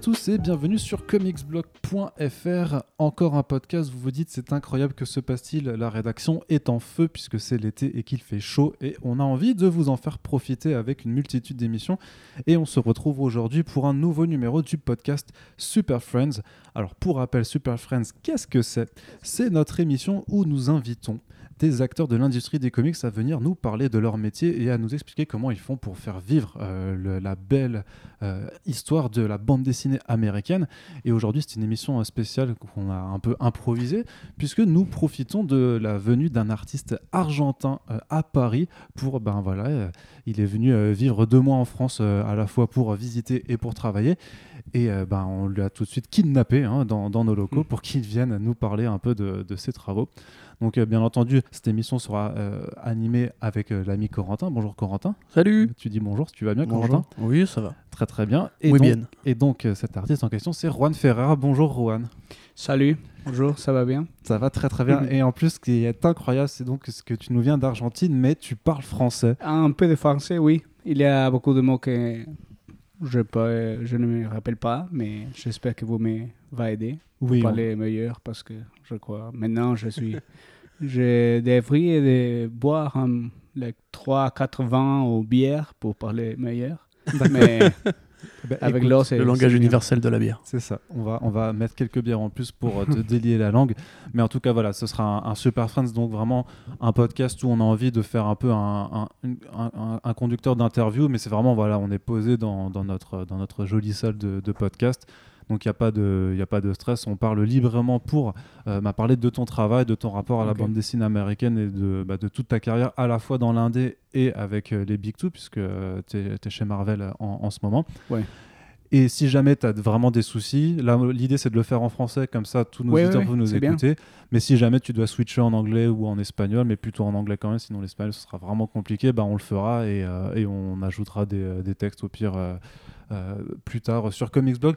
et tous et bienvenue sur comicsblog.fr. Encore un podcast, vous vous dites c'est incroyable que se passe-t-il La rédaction est en feu puisque c'est l'été et qu'il fait chaud et on a envie de vous en faire profiter avec une multitude d'émissions et on se retrouve aujourd'hui pour un nouveau numéro du podcast Super Friends. Alors pour rappel, Super Friends, qu'est-ce que c'est? C'est notre émission où nous invitons des acteurs de l'industrie des comics à venir nous parler de leur métier et à nous expliquer comment ils font pour faire vivre euh, la belle euh, histoire de la bande dessinée américaine. Et aujourd'hui, c'est une émission spéciale qu'on a un peu improvisée, puisque nous profitons de la venue d'un artiste argentin euh, à Paris pour, ben voilà, il est venu vivre deux mois en France à la fois pour visiter et pour travailler. Et ben, on lui a tout de suite kidnappé hein, dans, nos locaux mmh. pour qu'il vienne nous parler un peu de, de ses travaux. Donc, euh, bien entendu, cette émission sera euh, animée avec euh, l'ami Corentin. Bonjour Corentin. Salut. Tu dis bonjour, tu vas bien Corentin? Oui, ça va. Très très bien. Et donc, bien. Et donc, cet artiste en question, c'est Juan Ferreira. Bonjour Juan. Salut. Bonjour, ça va bien? Ça va très très bien. et en plus, ce qui est incroyable, c'est donc ce que tu nous viens d'Argentine, mais tu parles français. Un peu de français, oui. Il y a beaucoup de mots que je, peux, je ne me rappelle pas, mais j'espère que vous m'avez aider oui, parler meilleur parce que je crois maintenant je suis je devrais boire um, les 3 4 vins au bière pour parler meilleur. Mais bah, avec l'eau c'est le langage universel de la bière. C'est ça. On va on va mettre quelques bières en plus pour euh, te délier la langue. Mais en tout cas voilà ce sera un, super friends. Donc vraiment un podcast où on a envie de faire un peu un, un, un conducteur d'interview. Mais c'est vraiment voilà on est posé dans, dans, notre dans notre jolie salle de, de podcast donc il n'y a, pas de, a pas de stress, on parle librement pour euh, parler de ton travail, de ton rapport à la bande dessinée américaine et de, bah, de toute ta carrière à la fois dans l'indé et avec euh, les Big Two, puisque euh, tu es, chez Marvel en, ce moment. Ouais. Et si jamais tu as vraiment des soucis, l'idée c'est de le faire en français, comme ça tous nos auditeurs peuvent nous écouter. Mais si jamais tu dois switcher en anglais ou en espagnol, mais plutôt en anglais quand même, sinon l'espagnol ce sera vraiment compliqué, bah, on le fera et, et on ajoutera des, des, textes au pire plus tard sur Comicsblog.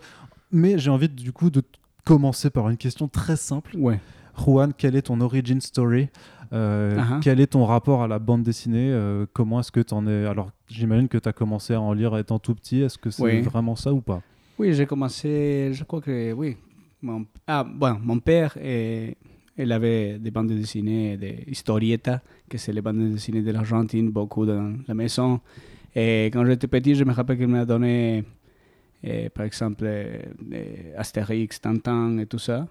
Mais j'ai envie du coup de commencer par une question très simple. Ouais. Juan, quelle est ton origin story? Euh, uh-huh. Quel est ton rapport à la bande dessinée? Euh, Comment est-ce que tu en es Alors, j'imagine que tu as commencé à en lire étant tout petit. Est-ce que c'est vraiment ça ou pas? Oui, j'ai commencé, je crois que oui. Mon, ah, bon, mon père, et, il avait des bandes dessinées, des historietas, que c'est les bandes dessinées de l'Argentine, beaucoup dans la maison. Et quand j'étais petit, je me rappelle qu'il m'a donné et, par exemple Astérix, Tintin et tout ça.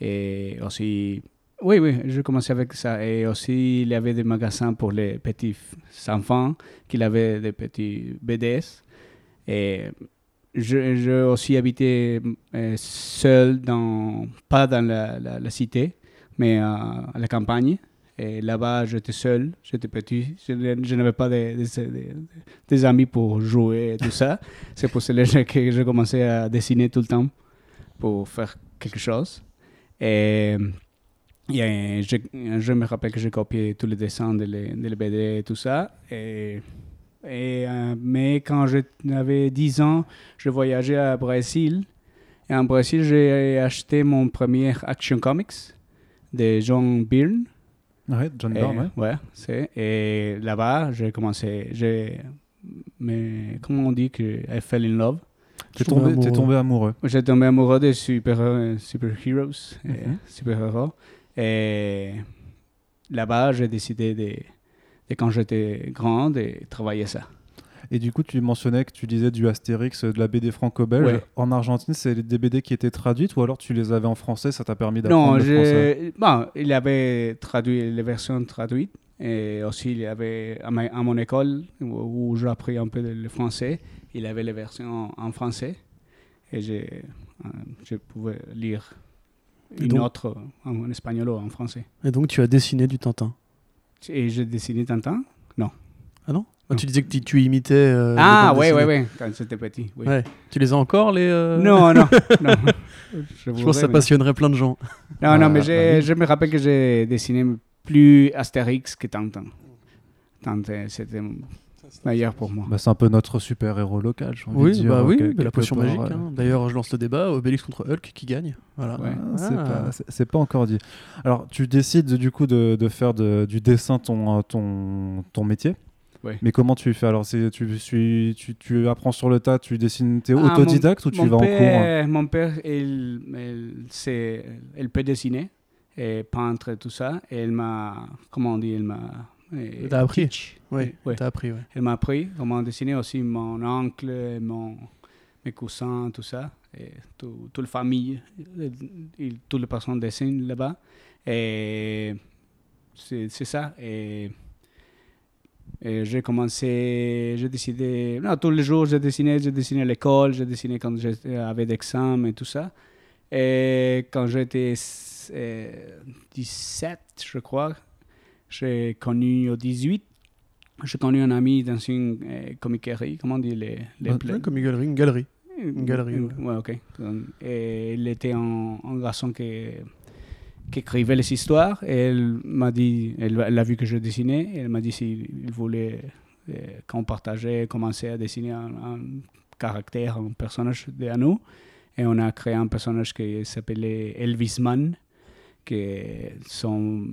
Et aussi, oui, oui, je commençais avec ça. Et aussi, il y avait des magasins pour les petits enfants, qu'il avait des petits BDS. Et je, aussi habité euh, seul, dans, pas dans la, la, cité, mais à la campagne. Et là-bas, j'étais seul, j'étais petit, je, n'avais pas des, amis pour jouer et tout ça. C'est pour cela que j'ai commencé à dessiner tout le temps pour faire quelque chose. Et, je, me rappelle que j'ai copié tous les dessins de les, BD et tout ça. Et, et euh, mais quand j'avais 10 ans, je voyageais à Brésil. Et en Brésil, j'ai acheté mon premier Action Comics de John Byrne. Ouais, John Byrne, ouais. c'est. Et là-bas, j'ai commencé. J'ai. Mais comment on dit que I fell in love? T'es tombé, es tombé amoureux. J'ai tombé amoureux des super, super heroes, mhm. super héros. Et là-bas, j'ai décidé de, de, quand j'étais grand, de travailler ça. Et du coup, tu mentionnais que tu lisais du Astérix, de la BD franco-belge. En Argentine, c'est des BD qui étaient traduites ou alors tu les avais en français, ça t'a permis d'apprendre le français? Bon, il avait traduit les versions traduites. Et aussi, il y avait à, mon école où, j'ai appris un peu le français, il avait les versions en, français. Et je, euh, je pouvais lire une autre en, espagnol ou en français. Et donc, tu as dessiné du Tintin? Et j'ai dessiné Tintin? Non. Ah non? Tu disais que tu, imitais. Euh, ah, ouais, ouais, ouais, quand j'étais petit. Ouais. Tu les as encore, les. Euh, non, non. non. Je, pense que ça passionnerait plein de gens. Non, non, mais bah je me rappelle que j'ai dessiné plus Astérix que Tintin. Tintin, c'était meilleur pour moi. Bah, c'est un peu notre super-héros local, j'ai envie oui, de dire. Bah oui, la potion magique. Hein. D'ailleurs, je lance le débat Obélix contre Hulk qui gagne. Voilà. Ah, c'est pas, encore dit. Alors, tu décides du coup de, de faire de, du dessin ton, ton, ton métier. Mais comment tu fais alors c'est tu, tu, tu, tu apprends sur le tas, tu dessines, t'es Ah, autodidacte mon- ou tu vas en cours hein? Mon père, il, il, c'est- il peut dessiner, et peintre et tout ça. Et elle m'a, comment on dit, elle m'a... T'as appris? teach. Oui, Ouais. t'as appris, ouais. Elle m'a appris comment dessiner aussi mon oncle, mon, mes cousins, tout ça. Et tout, toute la famille, il- toutes les personnes dessinent là-bas. Et c'est c'est ça. Et, et j'ai commencé, j'ai décidé, non, tous les jours, j'ai dessiné, j'ai dessiné à l'école, j'ai dessiné quand j'avais des examens et tout ça. Et quand j'étais euh, 17, je crois, j'ai connu au 18, j'ai connu un ami dans une euh, comiquerie, comment on dit les, les Ah, une galerie, une galerie. une Ouais, ok. Et il était un, un garçon qui, qui écrivait les histoires et elle m'a dit, elle, elle a vu que je dessinais et elle m'a dit s'il il voulait euh, qu'on partageait, commencer à dessiner un, un caractère, un personnage de nous. Et on a créé un personnage qui s'appelait Elvis Man, qui est son,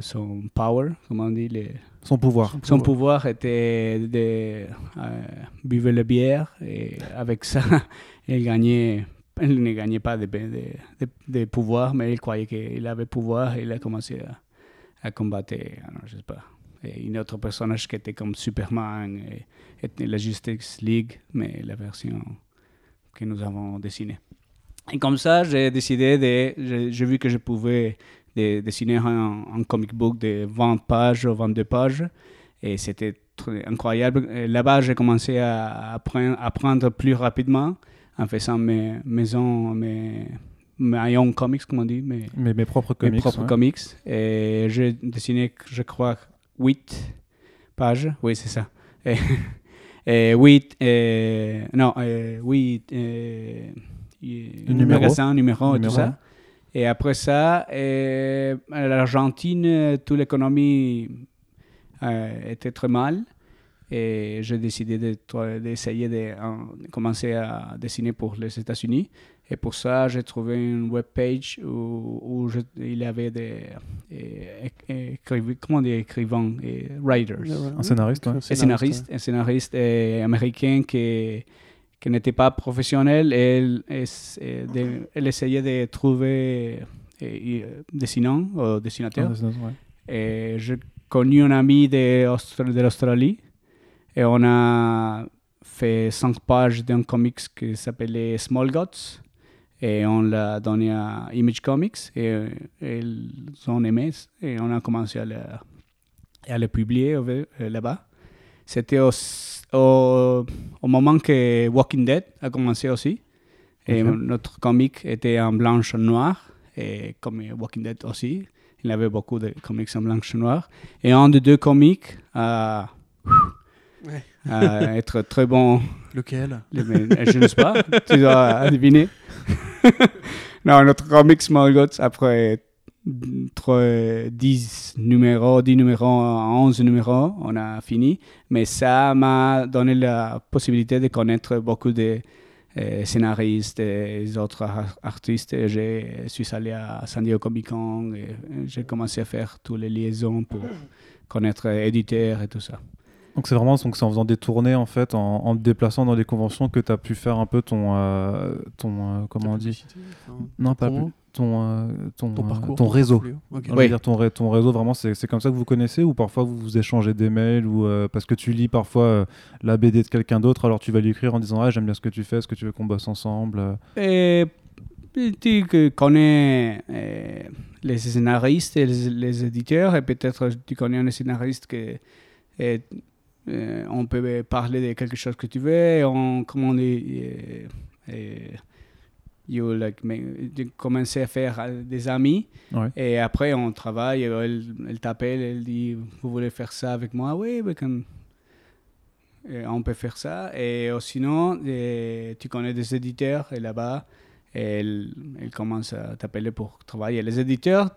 son power, comment on dit, les, Son pouvoir. son pouvoir était de euh, buvre la bière et avec ça, il gagnait. Il ne gagnait pas de, de, pouvoir, mais il croyait qu'il avait pouvoir et il a commencé à, combattre, alors, je sais pas, une autre personnage qui était comme Superman et, la Justice League, mais la version que nous avons dessinée. Et comme ça, j'ai décidé de. J'ai vu que je pouvais de- dessiner un, comic book de 20 pages ou 22 pages. Et c'était incroyable. Là-bas, j'ai commencé à apprendre plus rapidement en faisant mes maisons, mes, own comics, comme on dit, mes, Mes, mes propres mes comics. propres ouais. comics. Et j'ai dessiné, je crois, 8 pages. Oui, c'est ça. Et, et 8, et, non, euh, 8 euh, et- Numéros. magasins, et tout ça. Et après ça, l'Argentine, toute l'économie euh, était très mal. Et j'ai décidé d'essayer de, de commencer à dessiner pour les États-Unis. Et pour ça, j'ai trouvé une webpage où, où je- il y avait des euh, é- écriv- comment on dit, écrivains et writers. Un scénariste, ouais. Un scénariste, un scénariste américain qui, qui n'était pas professionnel. Et elle, elle essayait de trouver euh, euh, dessinants ou dessinateur, ouais. Et j'ai connu un ami de, de l'Australie et on a fait cinq pages d'un comics qui s'appelait Small Gods et on l'a donné à Image Comics et euh, ils ont aimé et on a commencé à le, à le publier euh, là-bas. C'était au, au, au moment que Walking Dead a commencé aussi. Et Ok. notre comic était en blanche et noir, et comme Walking Dead aussi. Il y avait beaucoup de comics en blanche et noir. Et un des deux comics a, Ouais. a être très bon. Lequel? Les- mais Je ne sais pas, tu dois deviner. non, notre comic Small Gods, après trois- 10 numéros, 10 numéros, 11 numéros, on a fini. Mais ça m'a donné la possibilité de connaître beaucoup de euh, scénaristes et autres ar- artistes. Et Je suis allé à San Diego Comic Con et j'ai commencé à faire toutes les liaisons pour connaître éditeurs et tout ça. Donc c'est vraiment donc c'est en faisant des tournées en fait, en, en te déplaçant dans des conventions que tu as pu faire un peu ton euh, ton euh, comment on dit? Non, pas plus- ton euh, ton Ton euh, parcours ton réseau. portfolio. Ok. Je veux Oui. dire ton, ré- ton réseau vraiment c'est c'est comme ça que vous connaissez ou parfois vous vous échangez des mails ou euh, parce que tu lis parfois euh, la BD de quelqu'un d'autre alors tu vas lui écrire en disant ah j'aime bien ce que tu fais est-ce que tu veux qu'on bosse ensemble euh? Et tu connais euh, les scénaristes et les, les éditeurs, et peut-être tu connais un scénariste que euh, on peut parler de quelque chose que tu veux, on, comment on dit, euh, euh, you like, commences à faire des amis, Ouais. et après on travaille, elle, elle t'appelle, elle dit, vous voulez faire ça avec moi? Oui, on peut faire ça. Et euh, sinon, tu connais des éditeurs et là-bas, ils commencent à t'appeler pour travailler. Les éditeurs,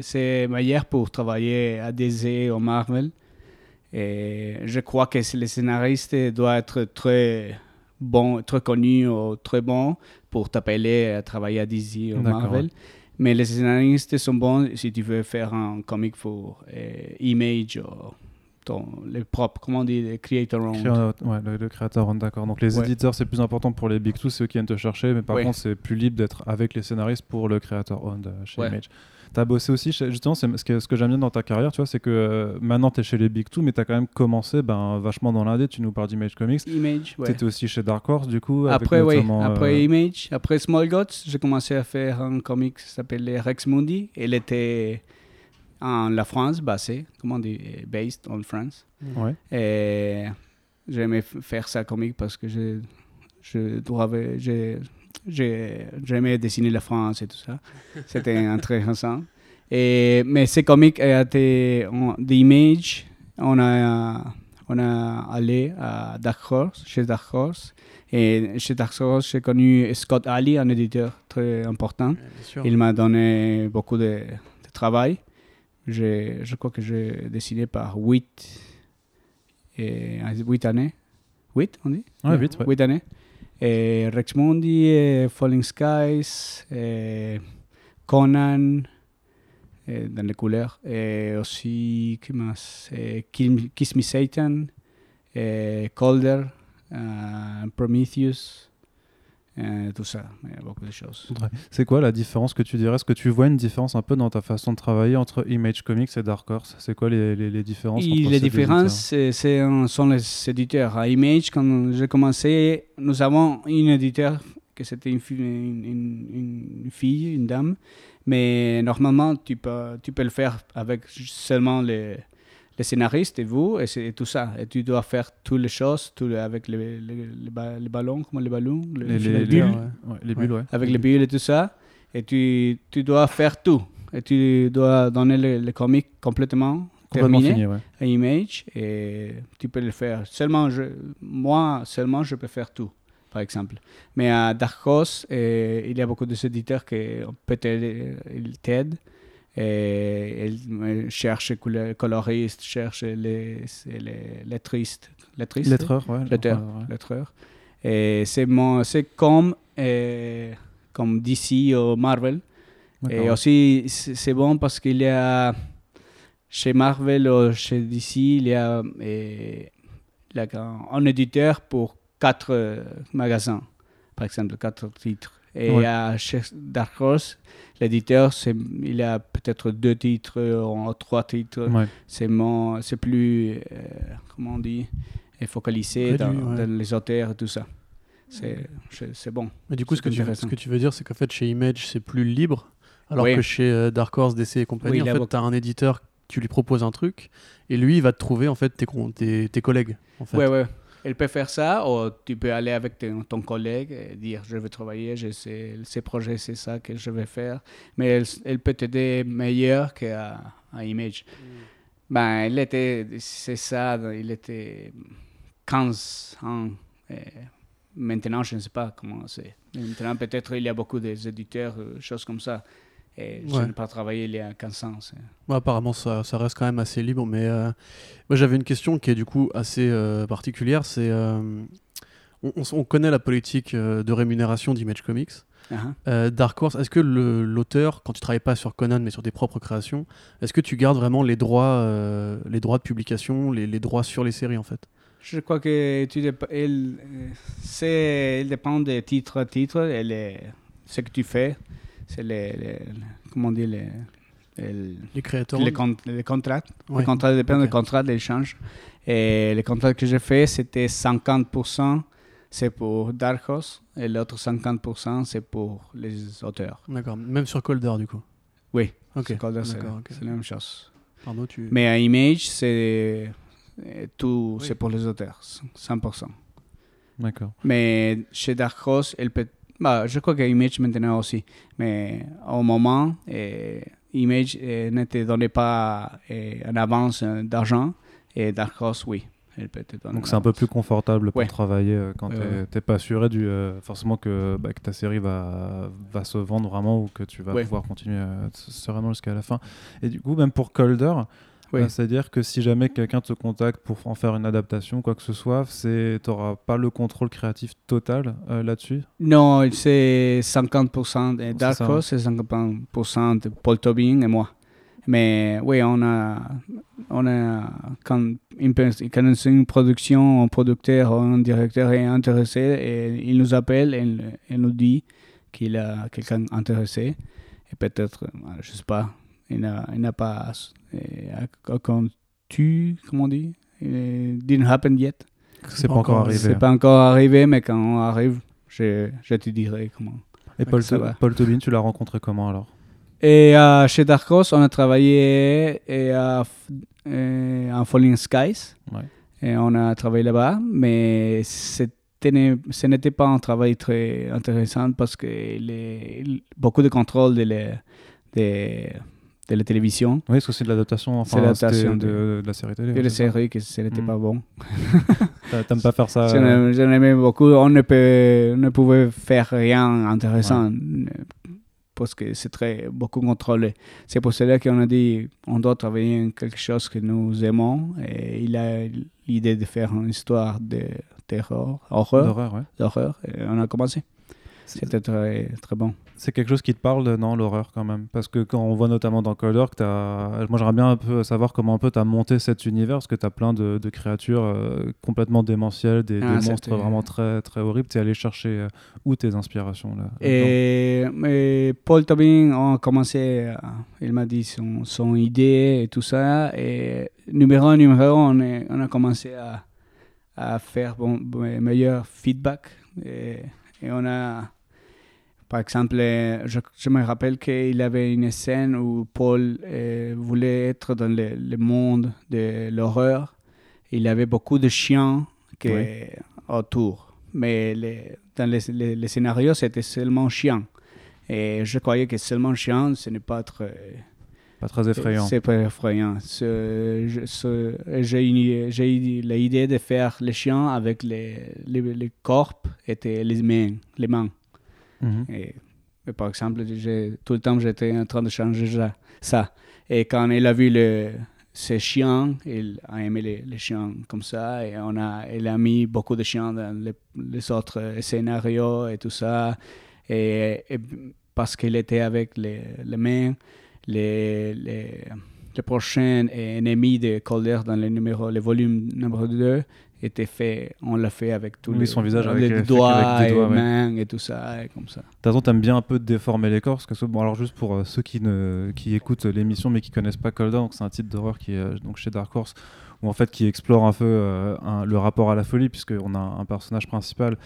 c'est meilleur pour travailler à DC ou Marvel. Et je crois que les scénaristes doivent être très bons, très connus ou très bons pour t'appeler à travailler à DC ou Marvel. Mais les scénaristes sont bons si tu veux faire un comic pour euh, Image ou ton, les propres, comment on dit, les creator owned. Ouais, le, le créateur, d'accord. Donc les Ouais. éditeurs, c'est plus important pour les Big Two, c'est eux qui viennent te chercher, mais par Ouais. contre, c'est plus libre d'être avec les scénaristes pour le créateur owned euh, chez Ouais. Image. T'as bossé aussi, chez- justement, c'est ce que, ce que j'aime bien dans ta carrière, tu vois, c'est que euh, maintenant t'es chez les Big Two, mais t'as quand même commencé ben, vachement dans l'indé, tu nous parles d'Image Comics. Image, ouais. T'étais aussi chez Dark Horse, du coup. avec Après, notamment, euh, après Image, après Small Gods, j'ai commencé à faire un comic qui s'appelait Rex Mundi. Il était en la France, basé, comment on dit, based on France. Ouais. Et j'aimais faire ça comique parce que je, je j'aimais dessiner la France et tout ça. C'était intéressant. Et, mais ces comics a été en- d'image. On a, on a allé à Dark Horse, chez Dark Horse. Et chez Dark Horse, j'ai connu Scott Ali, un éditeur très important. Il m'a donné beaucoup de, de travail. J'ai- Je crois que j'ai dessiné par 8, et, 8 années. 8, on dit? Ouais, vite, ouais. 8 années. Et Rex Mundi, et Falling Skies, et Conan, et dans les couleurs. Et aussi, ¿qué más? Et Kill- Kiss Me Satan, et Calder, euh, Prometheus, euh, tout ça. Il y a beaucoup de choses. Ouais. C'est quoi la différence que tu dirais? Est-ce que tu vois une différence un peu dans ta façon de travailler entre Image Comics et Dark Horse? C'est quoi les, les, les différences Et entre les différences, c'est- sont les éditeurs. À Image, quand j'ai commencé, nous avons une éditeur que c'était une, une- une fille, une dame, mais normalement, tu peux, tu peux le faire avec seulement les, les scénaristes et vous, et tout ça. Et tu dois faire toutes les choses tout le- avec les, les, les ba- les ballons, comment les ballons Les, les, les- les les- bulles, ouais, les bulles, ouais. avec les bulles et tout ça. Et tu, tu dois faire tout. Et tu dois donner le, le comic complètement Complètement terminé fini, ouais. à Image et tu peux le faire. Seulement, je, moi, seulement, je peux faire tout, par exemple. Mais à Dark Horse, il y a beaucoup d'éditeurs qui peut-être t'aident. Et ils euh, cherchent les coloristes, cherchent les, les lettristes. Lettristes Lettreur, ouais. Ouais, lettreurs. Et c'est mon- c'est comme, euh, comme DC ou Marvel. Et aussi, c'est bon parce qu'il y a chez Marvel ou chez DC, il y a, euh, a un, un éditeur pour quatre euh, magasins, par exemple, quatre titres. Et Ouais. à chez Dark Horse, l'éditeur, c'est- il a peut-être deux titres ou trois titres. Ouais. C'est plus, euh, comment on dit, focalisé Réduit, dans, ouais. dans les auteurs et tout ça. C'est bon. Mais du coup, ce que, tu, ce que tu veux dire, c'est qu'en fait, chez Image, c'est plus libre, alors Oui. que chez euh, Dark Horse, DC et compagnie, Oui, en fait, tu as un éditeur, tu lui proposes un truc, et lui, il va te trouver en fait tes, tes collègues. En fait. Ouais, ouais. Elle peut faire ça, ou tu peux aller avec ton, ton collègue et dire je vais travailler, je sais, ces projets, c'est ça que je vais faire. Mais elle, elle peut t'aider meilleur qu'à à Image. Ben, il était, c'est ça, il était 15 ans. et maintenant, je ne sais pas comment c'est. Maintenant, peut-être il y a beaucoup d'éditeurs, euh, choses comme ça. Et je Ouais. n'ai pas travaillé il y a 15 ans. Ouais, apparemment, ça, ça reste quand même assez libre, mais euh, moi j'avais une question qui est du coup assez euh, particulière. C'est euh, on, on s- on connaît la politique euh, de rémunération d'Image Comics. Euh, Dark Horse, est-ce que l'auteur, quand tu travailles pas sur Conan mais sur tes propres créations, est-ce que tu gardes vraiment les droits, euh, les droits de publication, les, les droits sur les séries en fait? Je crois que tu il, dépend de titre à titre. Et les- ce que tu fais, c'est les, les- comment on dit, les, les, Les créateurs les, con- les contrats. Ouais. Les contrats dépendent Ok. des contrats d'échange. Et les contrats que j'ai fait, c'était 50%, c'est pour Dark Horse, et l'autre 50%, c'est pour les auteurs. D'accord, même sur Colder du coup. Oui, Ok. c'est, Calder, c'est- la même chose. Pardon, tu. Mais à Image, c'est tout, Oui. c'est pour les auteurs, 100%. D'accord. Mais chez Dark Horse, elle peut... bah, je crois qu'Image maintenant aussi. Mais au moment, euh, Image euh, ne te donnait pas euh, en avance euh, d'argent. Et Dark Horse, oui. Elle peut te donner Donc c'est un peu plus confortable pour Ouais. travailler euh, quand ouais. t'es pas assuré du, euh, forcément que, bah, que ta série va, va se vendre vraiment ou que tu vas Ouais. pouvoir continuer sereinement jusqu'à la fin. Et du coup, même pour Colder, Oui. euh, c'est-à-dire que si jamais quelqu'un te contacte pour en faire une adaptation, quoi que ce soit, tu n'auras pas le contrôle créatif total euh, là-dessus? Non, c'est 50% de C'est Dark ça, Horse et 50% de Paul Tobin et moi. Mais oui, on a, on a, quand une, quand c'est une production, un producteur ou un directeur est intéressé, et il nous appelle et il, nous dit qu'il a quelqu'un intéressé. Et peut-être, euh, je sais pas, il n'a pas euh, tu, comment on dit? It didn't happen yet. C'est pas encore arrivé. C'est hein. pas encore arrivé, mais quand on arrive, je, je te dirai comment. Et Paul. Paul Tobin, tu l'as rencontré comment alors? Et euh, chez Dark Horse, on a travaillé et, euh, en Falling Skies. Ouais. Et on a travaillé là-bas, mais ce n'était pas un travail très intéressant parce que les, beaucoup de contrôle de, la- de, de la télévision Oui, parce que c'est de l'adaptation enfin, l'adaptation de- de, de la série télé. ouais, c'est ça séries, que ce n'était Mm. pas bon. T'a- T'aimes pas faire ça euh, n'aimais- je n'aimais beaucoup. On ne, peut, ne pouvait faire rien intéressant euh, parce que c'est très beaucoup contrôlé. C'est pour cela qu'on a dit on doit travailler en quelque chose que nous aimons. Et il a l'idée de faire une histoire de terreur, horreur, d'horreur, ouais. d'horreur. Et on a commencé. C'était très, très bon. C'est quelque chose qui te parle, non, l'horreur quand même Parce que quand on voit notamment dans Cold t'as- moi j'aimerais bien un peu savoir comment un peu tu as monté cet univers, parce que tu as plein de, de créatures euh, complètement démentielles, des, Ah, des monstres vraiment très, très horribles. Tu es allé chercher euh, où tes inspirations là Et, et Paul Tobin a commencé, à- il m'a dit son, son idée et tout ça. Et numéro un, numéro un, on, est- on a commencé à, à faire bon, bon, meilleur feedback. Et, et on a, par exemple, euh, je, je me rappelle qu'il y avait une scène où Paul euh, voulait être dans le, le monde de l'horreur. Il y avait beaucoup de chiens que, Oui. autour. Mais les, dans les, les- les scénarios, c'était seulement chien. Et je croyais que seulement chien, ce n'est pas très... Pas très effrayant. C'est pas effrayant. J'ai eu l'idée de faire les chiens avec les, les, les corps et les mains. Les mains. Mhm. Et, par exemple, tout le temps, j'étais en train de changer ça. Et quand il a vu le, ces chiens, il a aimé les, chiens comme ça. Et on a, il a mis beaucoup de chiens dans les, autres scénarios et tout ça. Et parce qu'il était avec les, les mains, les, les prochains ennemis de Calder dans le, numéro, le volume numéro 2 était fait, on l'a fait avec tous Oui, les, son visage avec- les avec- doigts, avec des doigts, et ouais. mains et tout ça, et comme ça. Toute façon, t'aimes bien un peu déformer les corps. Parce que, bon, alors juste pour euh, ceux qui, ne, qui écoutent l'émission mais qui connaissent pas Cold donc c'est un titre d'horreur qui est euh, donc chez Dark Horse, où en fait qui explore un peu euh, un- le rapport à la folie, puisqu'on a un personnage principal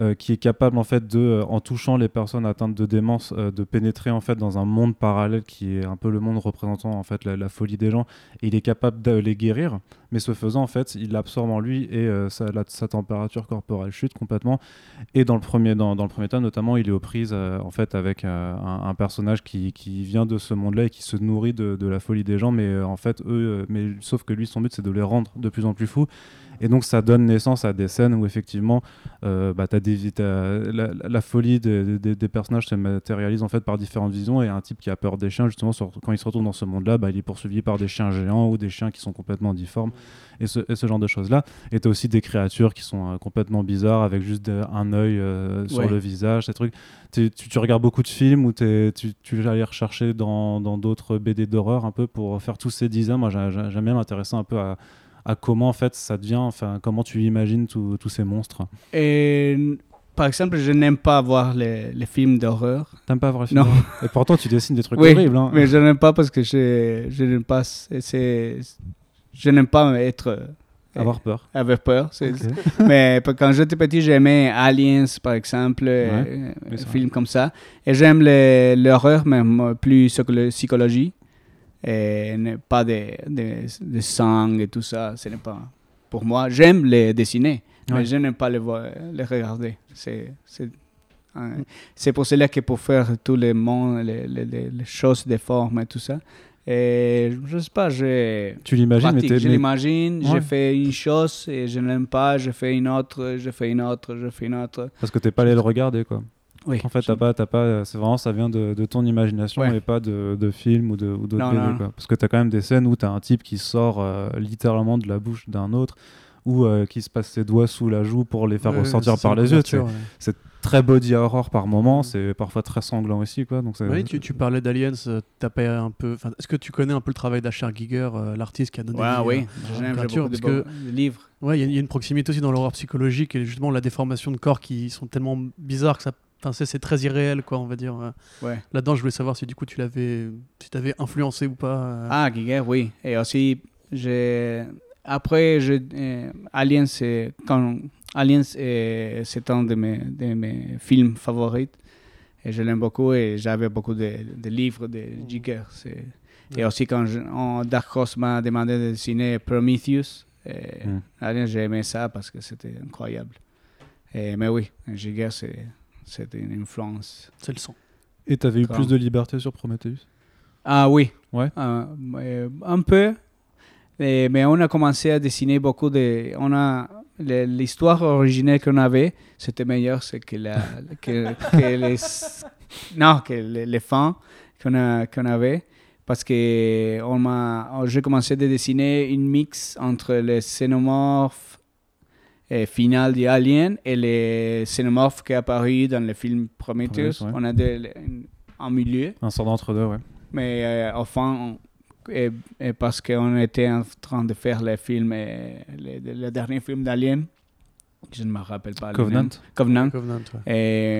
euh, qui est capable en fait de, euh, en touchant les personnes atteintes de démence, euh, de pénétrer en fait dans un monde parallèle qui est un peu le monde représentant en fait la, la folie des gens. Et il est capable de les guérir, mais ce faisant en fait, il l'absorbe en lui et euh, sa, température corporelle chute complètement. Et dans le premier, dans, le premier tome, notamment, il est aux prises euh, en fait avec euh, un, personnage qui, qui vient de ce monde-là et qui se nourrit de, la folie des gens, mais en fait, eux, mais sauf que lui, son but, c'est de les rendre de plus en plus fous. Et donc, ça donne naissance à des scènes où effectivement, bah, t'as des, la, folie des, personnages se matérialise en fait par différentes visions. Et un type qui a peur des chiens, justement, quand il se retrouve dans ce monde-là, bah, il est poursuivi par des chiens géants ou des chiens qui sont complètement difformes et ce, et ce genre de choses-là. Et tu as aussi des créatures qui sont euh, complètement bizarres avec juste de- un œil euh, sur Ouais. le visage, ces trucs. Tu, tu regardes beaucoup de films ou tu, tu vas aller rechercher dans d'autres BD d'horreur un peu pour faire tous ces designs. Moi, j'ai- j'ai- j'aime bien m'intéresser un peu à, à comment en fait ça devient, enfin comment tu imagines tous ces monstres. Et par exemple, je n'aime pas voir les, les films d'horreur. T'aimes pas voir les films Non. d'horreur? Et pourtant, tu dessines des trucs Oui, horribles. Hein. Mais je n'aime pas parce que je, je n'aime pas. c'est- je n'aime pas être. Avoir peur. Avec peur. c'est- Ok. Mais quand j'étais petit, j'aimais Aliens, par exemple, euh, Oui, un c'est film comme ça. Et j'aime les- l'horreur, même plus psycholo- psychologie. Et pas de, de, de sang et tout ça. Ce n'est pas. Pour moi, j'aime les dessiner, Ouais. mais je n'aime pas les, voir, les regarder. C'est. c'est- c'est pour cela que pour faire tous les mondes, les, les, les- les choses, des formes et tout ça, et je sais pas, je, Tu l'imagines, mais. Je l'imagine, Ouais. je fais une chose et je n'aime pas, je fais une autre, je fais une autre, je fais une autre. Parce que t'es pas allé le regarder, quoi. Oui. En fait, t'as pas, t'as pas, c'est vraiment, ça vient de, de ton imagination Ouais. et pas de, de film ou de ou d'autres Non, BD, non. quoi. Parce que t'as quand même des scènes où t'as un type qui sort euh, littéralement de la bouche d'un autre, ou euh, qui se passe ses doigts sous la joue pour les faire Ouais, ressortir c'est par les yeux. ouais. Très body horror par moment, c'est parfois très sanglant aussi. Quoi, donc c'est- Oui, tu, tu parlais d'Aliens, euh, t'as pas un peu. Est-ce que tu connais un peu le travail d'Asher Giger, euh, l'artiste qui a donné Ouais, oui, de livres. Ouais, il y, a- il y a une proximité aussi dans l'horreur psychologique et justement la déformation de corps qui sont tellement bizarres que ça. Enfin, c'est, c'est très irréel, quoi, on va dire. Ouais. Là-dedans, je voulais savoir si du coup tu l'avais, si t'avais influencé ou pas. euh. Ah, Giger, oui. Et aussi, j'ai... après, je... euh, Aliens. Quand... Aliens, c'est un de mes, de mes films favoris. Et je l'aime beaucoup et j'avais beaucoup de, de livres de Giger. C'est... Et aussi, quand je- Dark Horse m'a demandé de dessiner Prometheus, et Mm. Aliens, j'ai aimé ça parce que c'était incroyable. Et, mais oui, Giger, c'est, c'est une influence. C'est le sang. Et t'avais eu Grave. plus de liberté sur Prometheus? Ah oui. Ouais. Euh, un peu. Et- mais on a commencé à dessiner beaucoup de. On a l'histoire originelle qu'on avait, c'était meilleur c'est que la que, que les non que les, les fins qu'on a qu'on avait parce que on m'a j'ai commencé à dessiner une mix entre le xénomorphe euh, final de Alien et les xénomorphes qui est apparu dans le film Prometheus. Prometheus, ouais. On a de, un milieu. Un sort d'entre deux, ouais. Mais euh, enfin, on- et, et parce qu'on était en train de faire le film, euh, le, le dernier film d'Alien, je ne me rappelle pas. Covenant. Covenant. Covenant, ouais.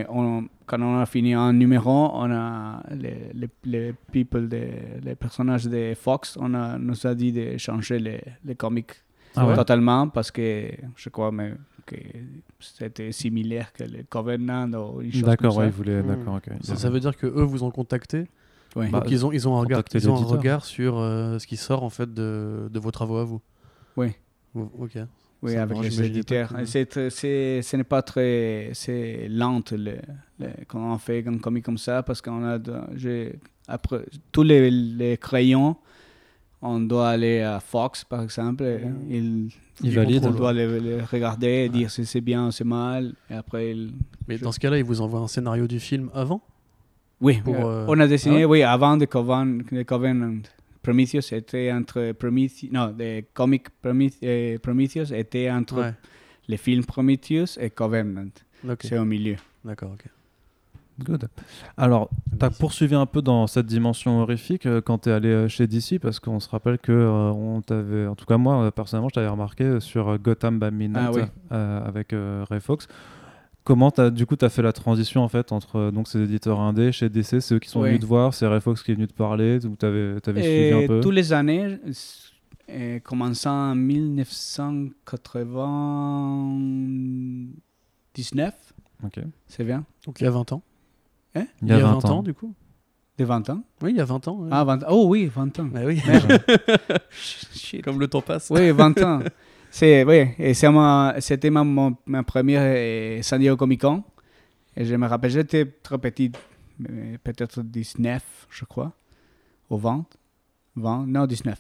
Et on- quand on a fini un numéro, on a les, les, les people, de, les personnages de Fox, on a, nous a dit de changer les, les comics Ah ouais. totalement parce que je crois mais, que c'était similaire que le Covenant ou une chose D'accord, comme ouais, ça. ils voulaient. Mm. D'accord, ok. Ça, ça veut dire que eux vous ont contacté. Oui. Bah, donc ils ont, ils ont un regard, ils ont un regard sur euh, ce qui sort en fait de, de vos travaux à vous. Oui. Ou- Ok. Oui, avec les éditeurs. ce n'est pas très... C'est lent le, le- quand on fait un comic comme ça parce qu'on a... après, tous les, les crayons, on doit aller à Fox, par exemple. et Il, Ils valident. On doit les, les regarder et dire si c'est bien ou c'est mal. Et après, il- Mais Je- dans ce cas-là, ils vous envoient un scénario du film avant? Oui, Pour, euh, euh, on a dessiné, ah oui, avant de Covenant. De Covenant. Prometheus était entre Prometheus... Non, le comic Promethe- euh, Prometheus était entre Ouais. le film Prometheus et Covenant. Ok. C'est au milieu. D'accord. Ok. Good. Alors, tu as poursuivi un peu dans cette dimension horrifique euh, quand tu es allé euh, chez DC parce qu'on se rappelle que euh, on t'avait, en tout cas moi euh, personnellement, je t'avais remarqué euh, sur euh, Gotham by Midnight Ah oui. euh, avec euh, Ray Fox. Comment t'as, du coup tu as fait la transition en fait entre euh, donc ces éditeurs indés chez DC, c'est eux qui sont Oui. venus te voir, c'est Ray Fox qui est venu te parler, ou t'avais, t'avais suivi Et un peu? tous les années, euh, commençant en 1999, Ok. c'est bien, Donc il y a 20 ans. Hein? Il y a 20 ans. du coup. de 20 ans. Oui, il y a 20 ans. ouais. Ah, 20 Oh oui, 20 ans. Bah oui. Merde. Comme le temps passe. Oui, 20 ans. C'est, oui, et c'était ma, mon- ma première euh, San Diego Comic Con. Et je me rappelle, j'étais très petit, euh, peut-être 19, je crois, au 20. 20, non, 19,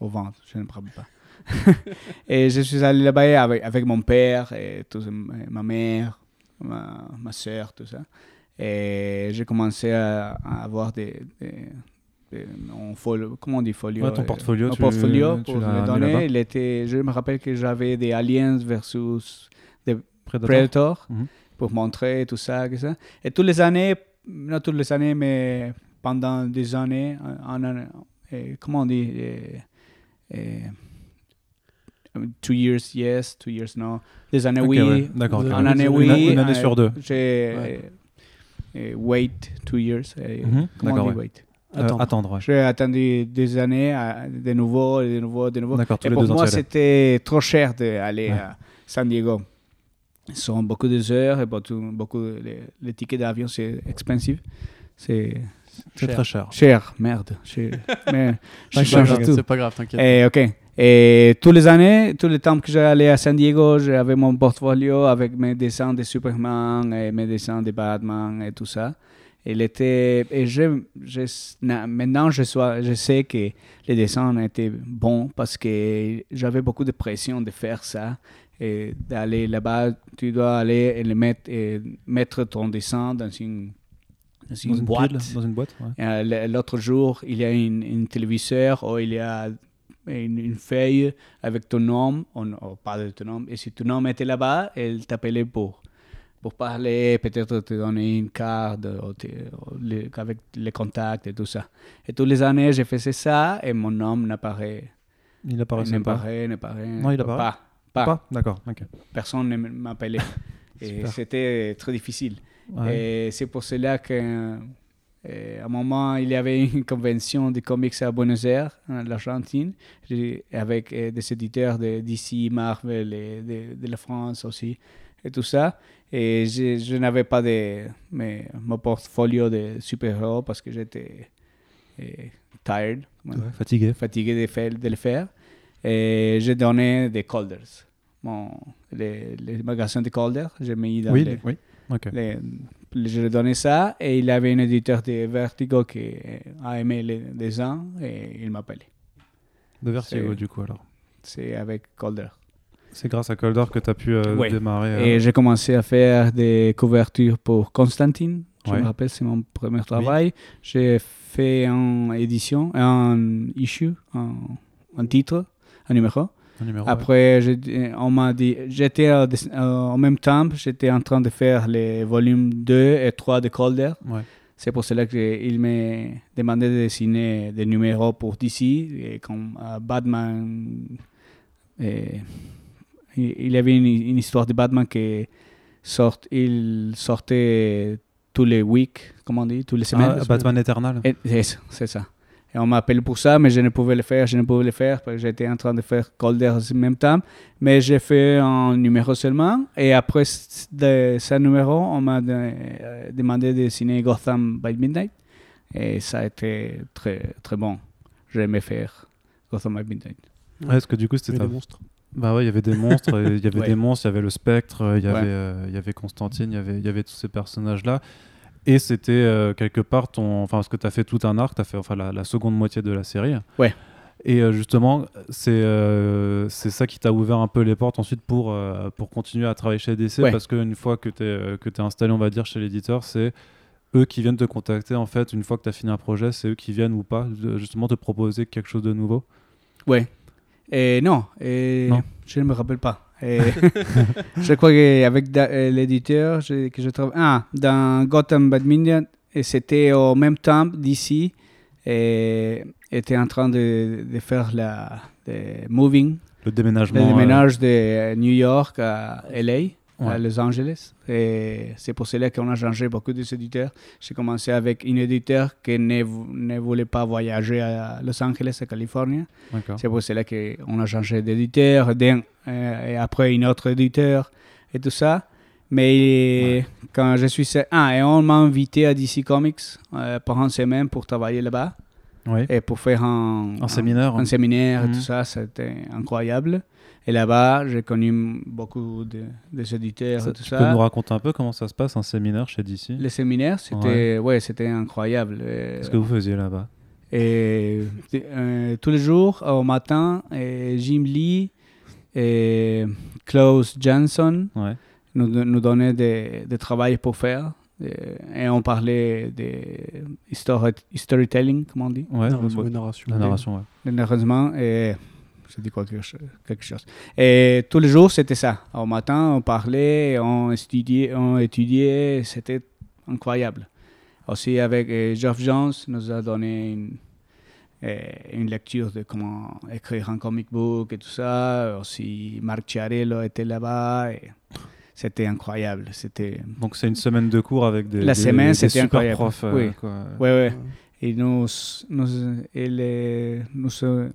au 20, je ne me rappelle pas. et je suis allé là-bas avec, avec mon père, et tout, ma mère, ma, ma soeur, tout ça. Et j'ai commencé à, avoir des, des- en folio- comment on dit folio? Ouais, ton portfolio, tu- portfolio tu pour l'as les donner. Il était, je me rappelle que j'avais des Aliens versus Predator. Predator Mhm. pour montrer tout ça, que ça. Et toutes les années, non toutes les années, mais pendant des années, en, en- eh, comment on dit eh, eh, Two years yes, two years no. Des années Ok, oui, ouais. D'accord. ok. en année Une- oui. Une, année euh, sur deux. J'ai Ouais. wait two years. Comment on dit ouais. Wait? Euh, attendre, ouais. J'ai attendu des années, à- de nouveau, de nouveau, de nouveau. D'accord, tous Et les pour moi, c'était trop cher d'aller Ouais. à San Diego. Ce sont beaucoup d'heures et beaucoup, beaucoup les, les tickets d'avion, c'est expensive. C'est très cher. cher, merde. cher. Mais Pas je change tout. C'est pas grave, t'inquiète. Et, ok. Et tous les années, tous les temps que j'allais à San Diego, j'avais mon portfolio avec mes dessins de Superman et mes dessins de Batman et tout ça. Il était, et je, je- na- maintenant, je, sois, je sais que les dessins étaient bons parce que j'avais beaucoup de pression de faire ça. Et d'aller là-bas, tu dois aller et le mettre, et mettre ton dessin dans une, dans une Dans une boîte. pile, dans une boîte, ouais. Euh, L'autre jour, il y a une, une téléviseur où il y a une, une feuille avec ton nom, on, on parle de ton nom, et si ton nom était là-bas, elle t'appelait pour, pour parler, peut-être te donner une carte ou te- ou les- avec les contacts et tout ça. Et toutes les années, je faisais ça et mon nom n'apparaît Il apparaissait pas. n'apparaît, n'apparaît Non, il apparaît pas. Pas. Pas D'accord, ok. Personne ne m'appelait. et c'était très difficile. Et c'est pour cela qu'à un moment, il y avait une convention de comics à Buenos Aires, en l'Argentine, j'ai- avec euh, des éditeurs de DC, Marvel et de, de la France aussi, et tout ça. Et je, je n'avais pas de, mon portfolio de super-héros parce que j'étais euh, tired, Ouais, fatigué. fatigué de, faire, de le faire. Et j'ai donné des colders. Mon, les, les magasins de colders, j'ai mis dans Oui, les, oui. Ok. les- je lui ai donné ça et il avait un éditeur de Vertigo qui a aimé les dessins et il m'appelait. De Vertigo, du coup, alors. C'est avec Calder. C'est grâce à Calder que tu as pu euh, Ouais. démarrer. euh, Et j'ai commencé à faire des couvertures pour Constantine. Je Ouais. me rappelle, c'est mon premier travail. J'ai fait en édition, en issue, en titre, un numéro. un numéro. Après, on m'a dit, j'étais euh, euh, en même temps, j'étais en train de faire les volumes 2 et 3 de. Ouais. C'est pour cela qu'il m'a demandé de dessiner des numéros pour DC, et comme euh, Batman. et il y avait une, une histoire de Batman qui sort, il sortait tous les weeks, comment on dit, tous les semaines. Ah, Batman Eternal. Et- C'est ça, c'est ça. Et on m'appelle pour ça, mais je ne pouvais le faire, je ne pouvais le faire parce que j'étais en train de faire Calder en même temps. Mais j'ai fait un numéro seulement. Et après de ce numéro, on m'a de- euh, demandé de dessiner Gotham by Midnight. Et ça a été très, très bon. J'aimais faire Gotham by Midnight. Ouais, parce que du coup, c'était Mais ta... Bah ouais, il y avait des monstres, il y avait Ouais. des monstres, il y avait le spectre, euh, il y Ouais. avait, euh, il y avait Constantine, il y avait, il y avait tous ces personnages-là. Et c'était euh, quelque part ton. Enfin, parce que tu as fait tout un arc, tu as fait enfin, la, la seconde moitié de la série. Ouais. Et euh, justement, c'est euh, c'est ça qui t'a ouvert un peu les portes ensuite pour, euh, pour continuer à travailler chez DC. Ouais. Parce qu'une fois que tu es, que es installé, on va dire, chez l'éditeur, c'est eux qui viennent te contacter. En fait, une fois que tu as fini un projet, c'est eux qui viennent ou pas, justement, te proposer quelque chose de nouveau. Ouais. Et non, Non. je ne me rappelle pas. Et je crois qu'avec euh, l'éditeur que je travaille, ah, dans Gotham Badminton, c'était au même temps d'ici, et était en train de, de faire la de moving, Le le déménagement. euh, déménage de New York à LA, à. Los Angeles. Et c'est pour cela qu'on a changé beaucoup des éditeurs. J'ai commencé avec un éditeur qui ne, ne voulait pas voyager à Los Angeles, à Californie. C'est pour cela qu'on a changé d'éditeur, euh, et après un autre éditeur et tout ça. Mais quand je suis... Ah, et on m'a invité à DC Comics euh, pour une semaine pour travailler là-bas Oui. et pour faire un, Un séminaire. un séminaire et Mhm. tout ça. C'était incroyable. Et là-bas, j'ai connu beaucoup de, des éditeurs Ça, et tout tu ça. peux nous raconter un peu comment ça se passe, un séminaire chez DC Les séminaires, c'était ouais. c'était incroyable. Euh, Qu'est-ce que vous faisiez là-bas? Et euh, tous les jours, au matin, et Jim Lee et Klaus Jansson Ouais. nous, nous donnaient des, des travail pour faire. Et, on parlait de story, storytelling, comme on dit, Ouais, une narration. la narration, ouais. le. Et je dis quoi, quelque cho- quelque chose. Et tous les jours, c'était ça. Au matin, on parlait, on étudiait, on étudiait c'était incroyable. Aussi avec euh, Geoff Jones, nous a donné une, euh, une lecture de comment écrire un comic book et tout ça. Aussi Marc Chiarello était là-bas. et C'était incroyable. C'était Donc c'est une semaine de cours avec des, La des- semaine, c'était super incroyable. profs. euh, Oui. quoi. Ouais, ouais. Et nous, nous, et les- nous, euh,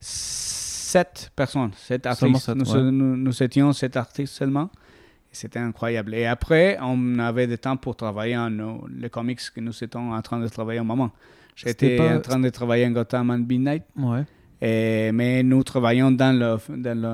sept personnes, sept artistes. sept, nous, ouais. nous, nous étions sept artistes seulement. C'était incroyable. Et après, on avait du temps pour travailler en nos- les comics que nous étions en train de travailler au moment. J'étais pas- en train de travailler en Gotham and Midnight, Ouais. Et, mais nous travaillions dans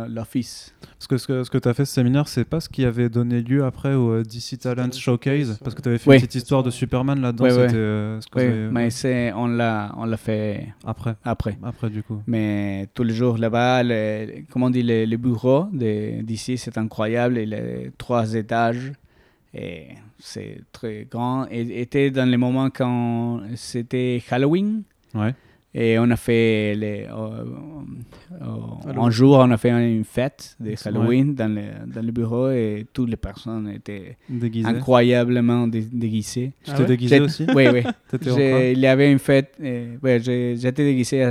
l'office. Parce que ce que, ce que tu as fait ce séminaire, c'est pas ce qui avait donné lieu après au euh, DC Talent Showcase Parce que tu avais fait Oui. une petite histoire de Superman là-dedans. Euh, ce que Oui, vous avez- mais c'est- on l'a on l'a fait Après. après. Après, du coup. Mais tous les jours là-bas, le, comment on dit, le, le bureau de- d'ici, c'est incroyable. Il a trois étages et c'est très grand. Et était dans les moments quand c'était Halloween. Ouais. Et on a fait les, euh, euh, un Halloween. jour, on a fait une fête de Ouais. Halloween dans, le, dans le bureau et toutes les personnes étaient Déguisé. incroyablement dé- déguisées. Tu Ah t'es ouais déguisé aussi? Oui, oui. Il y avait une fête. euh, ouais, j'ai- j'étais déguisé à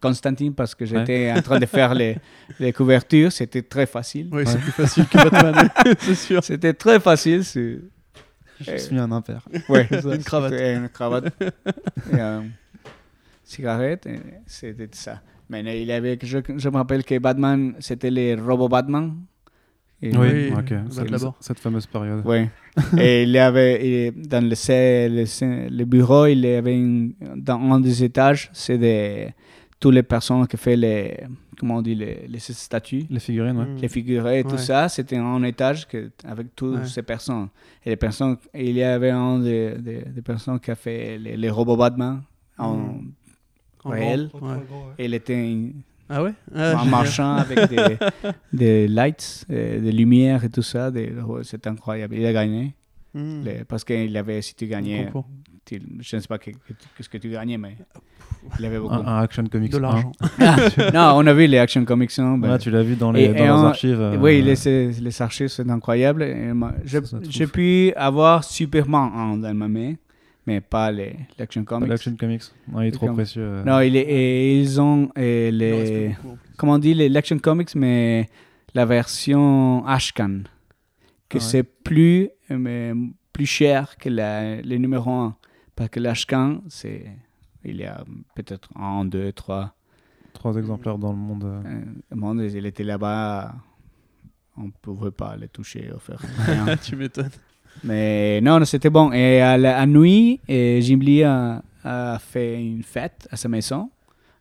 Constantine parce que j'étais en train de faire les, les couvertures. C'était très facile. Oui, c'est plus facile que Batman, c'est sûr. C'était très facile. Je suis un impair. Ouais, Une cravate. Une cravate. et cigarette. et C'était ça. Mais il y avait, je, je me rappelle que Batman, c'était les robots Batman. Et- Oui, Oui, ok. Bat C'est- Labor. Cette fameuse période. Ouais. et il y avait, dans le, le, le bureau, il y avait une- dans un des étages, c'est des, toutes les personnes qui font les, comment on dit, les, les statues, Les figurines, ouais. Les figurés et tout Ouais. ça, c'était un étage que, avec toutes Ouais. ces personnes. Et les personnes, il y avait un des, des, des personnes qui a fait les, les robots Batman en Mm. En ouais. Et il était une- Ah ouais? Ah, en génial. marchant avec des, des lights, euh, des lumières et tout ça. des- C'était incroyable. Il a gagné. Mm. Les- parce qu'il avait, si tu gagnais, tu- je ne sais pas que- que- qu'est-ce que tu gagnais, mais il avait beaucoup. Un, un Action Comics De 1. l'argent. non, on a vu les Action Comics. hein, ben, Ouais, tu l'as vu dans les, Et- dans et leurs en- archives. euh, oui, les, les archives, c'est incroyable. J'ai pu avoir Superman en dans ma main, mais pas les les Action Pas Comics. l'Action Comics. Ouais, il est trop Comme- précieux. euh. Non, il est- et ils ont les. beaucoup. Comment on dit les Action Comics, mais la version Ashcan, que Ah ouais. c'est plus, mais plus cher que la, le numéro 1. Parce que l'Ashcan, c'est. Il y a peut-être un, deux, trois. Trois exemplaires dans le monde. euh. euh, le monde, il était là-bas. On ne pouvait pas les toucher rien. tu m'étonnes. Mais non, non, c'était bon. Et à la à nuit, et Jim Lee a, a fait une fête à sa maison.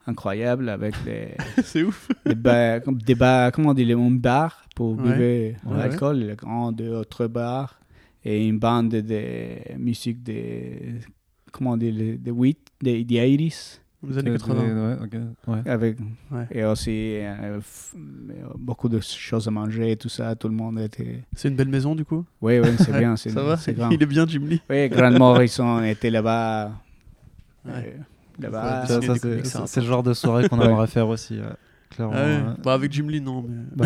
Incroyable, avec des, c'est ouf. des, bars, des bars, comment on dit, un bar pour Ouais. beber Ouais. l'alcool, le grand, autres bars, et une bande de musique de, comment on dit, de 8, des des 80s, Les années Euh, 80. ouais, ok, ouais. avec, Ouais. et aussi euh, f- beaucoup de choses à manger et tout ça, tout le monde était... C'est une belle maison du coup? Oui, oui, c'est Ouais, bien, c'est Ça va c'est grand. Il est bien Jim Lee. Oui, Grant Morrison était là-bas. Ouais. euh, là-bas. Ouais, Ça, ça, c'est- c'est c'est c'est le genre de soirée qu'on aimerait faire aussi, euh, clairement. Ah ouais. euh. Bah avec Jim Lee non mais Bah,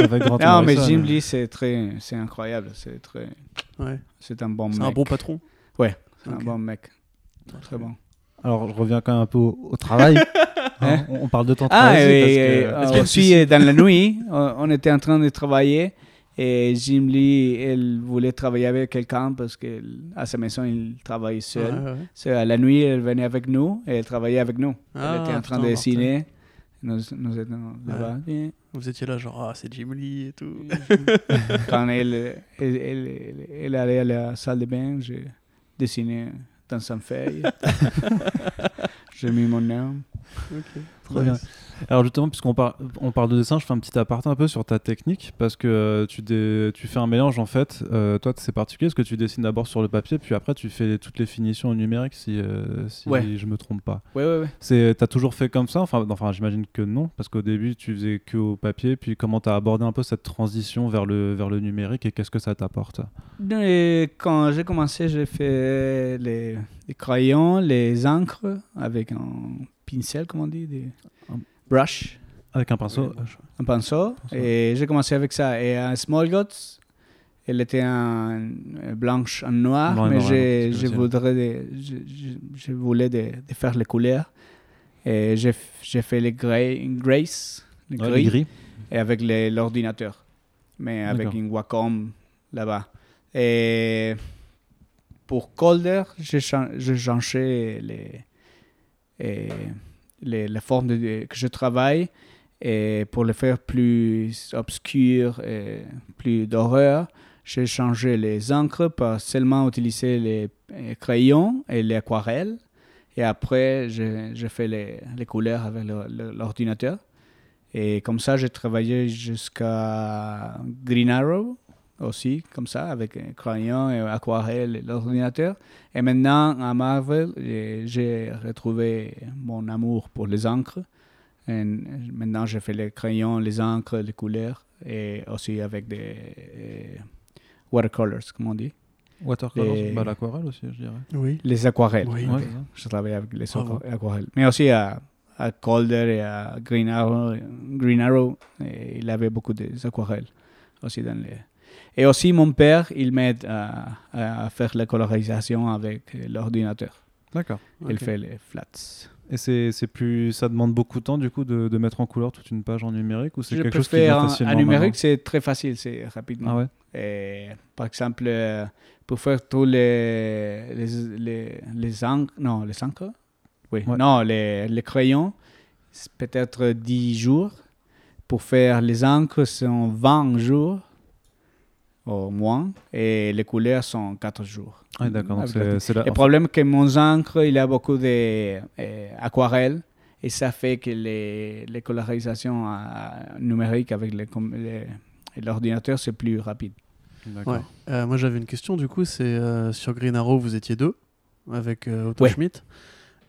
avec, Grant Non, mais Jim euh. Lee, c'est très, c'est incroyable. C'est très, ouais. c'est un bon C'est mec. un bon patron? C'est un bon mec. Très bon. Alors, je reviens quand même un peu au, au travail. Hein, Hein? on, on parle de ton Ah, travail. et, parce que- euh, qu'il y a aussi euh, dans la nuit, on, était en train de travailler et Jim Lee, elle voulait travailler avec quelqu'un parce qu'à sa maison, il travaille seul. Ouais. C'est à la nuit, elle venait avec nous et elle travaillait avec nous. Ah, elle était en train de dessiner. Nous, nous étions là-bas. Vous étiez là genre ah c'est Jim Lee et tout. Quand elle, elle, elle, elle- elle allait à la salle de bain, j'ai dessiné dans sa feuille. j'ai mis mon nom. Très bien. Alors justement, puisqu'on parle, on parle de dessin, je fais un petit aparté un peu sur ta technique, parce que euh, tu, dé- tu fais un mélange en fait. Euh, toi, c'est particulier, parce que tu dessines d'abord sur le papier, puis après tu fais toutes les finitions en numérique, si, euh, si Ouais. je me trompe pas. Oui, oui, oui. C'est, t'as toujours fait comme ça Enfin, enfin j'imagine que non, parce qu'au début tu faisais que au papier, puis comment t'as abordé un peu cette transition vers le, vers le numérique et qu'est-ce que ça t'apporte? Et Quand j'ai commencé, j'ai fait les, les crayons, les encres avec un pincel, comment on dit, des Un- brush, Avec un pinceau. Un pinceau. Et j'ai commencé avec ça. Et à Small Gods, elle était en euh, blanche en noir, Blanc mais noir, je, voudrais de- je, voulais de, de faire les couleurs. Et j'ai fait les gray, les Ouais, gris, les gris. et avec l'ordinateur, mais avec une Wacom là-bas. Et pour Colder, j'ai chan- j'ai changé les, les, la forme que je travaille et pour le faire plus obscur et plus d'horreur, j'ai changé les encres par seulement utiliser les crayons et les aquarelles. Et après, j'ai j'ai fait les, les couleurs avec l'ordinateur. Et comme ça, j'ai travaillé jusqu'à Green Arrow aussi, comme ça, avec un crayon et aquarelle et l'ordinateur. Et maintenant, à Marvel, j'ai- retrouvé mon amour pour les encres. Et maintenant, je fais les crayons, les encres, les couleurs, et aussi avec des euh, watercolors, comme on dit. Watercolor, Les- bah, l'aquarelle aussi, je dirais. Oui. Les aquarelles. Oui. Ouais. Je travaille avec les Bravo. aquarelles. Mais aussi à, à Calder et à Green Arrow. Green Arrow et il avait beaucoup d'aquarelles aussi dans les... Et aussi, mon père, il m'aide à, à faire la colorisation avec euh, l'ordinateur. D'accord. Il fait les flats. Et c'est plus, ça demande beaucoup de temps du coup de, de mettre en couleur toute une page en numérique ou c'est quelque chose qui en, facilement en numérique, c'est très facile, c'est rapidement. Ah ouais? Et, par exemple, euh, pour faire tous les, les, les, les encres, non, les encres, oui, Ouais. non, les, les crayons, c'est peut-être 10 jours. Pour faire les encres, c'est 20 jours au moins, et les couleurs sont 4 jours. Ah, d'accord. C'est c'est la- Le problème est que mon encre, il a beaucoup d'aquarelles, et ça fait que les, les colorisations euh, numériques avec les com- les- l'ordinateur, c'est plus rapide. D'accord. Ouais. Euh, moi j'avais une question du coup, c'est euh, sur Green Arrow vous étiez deux avec euh, Otto Ouais. Schmidt.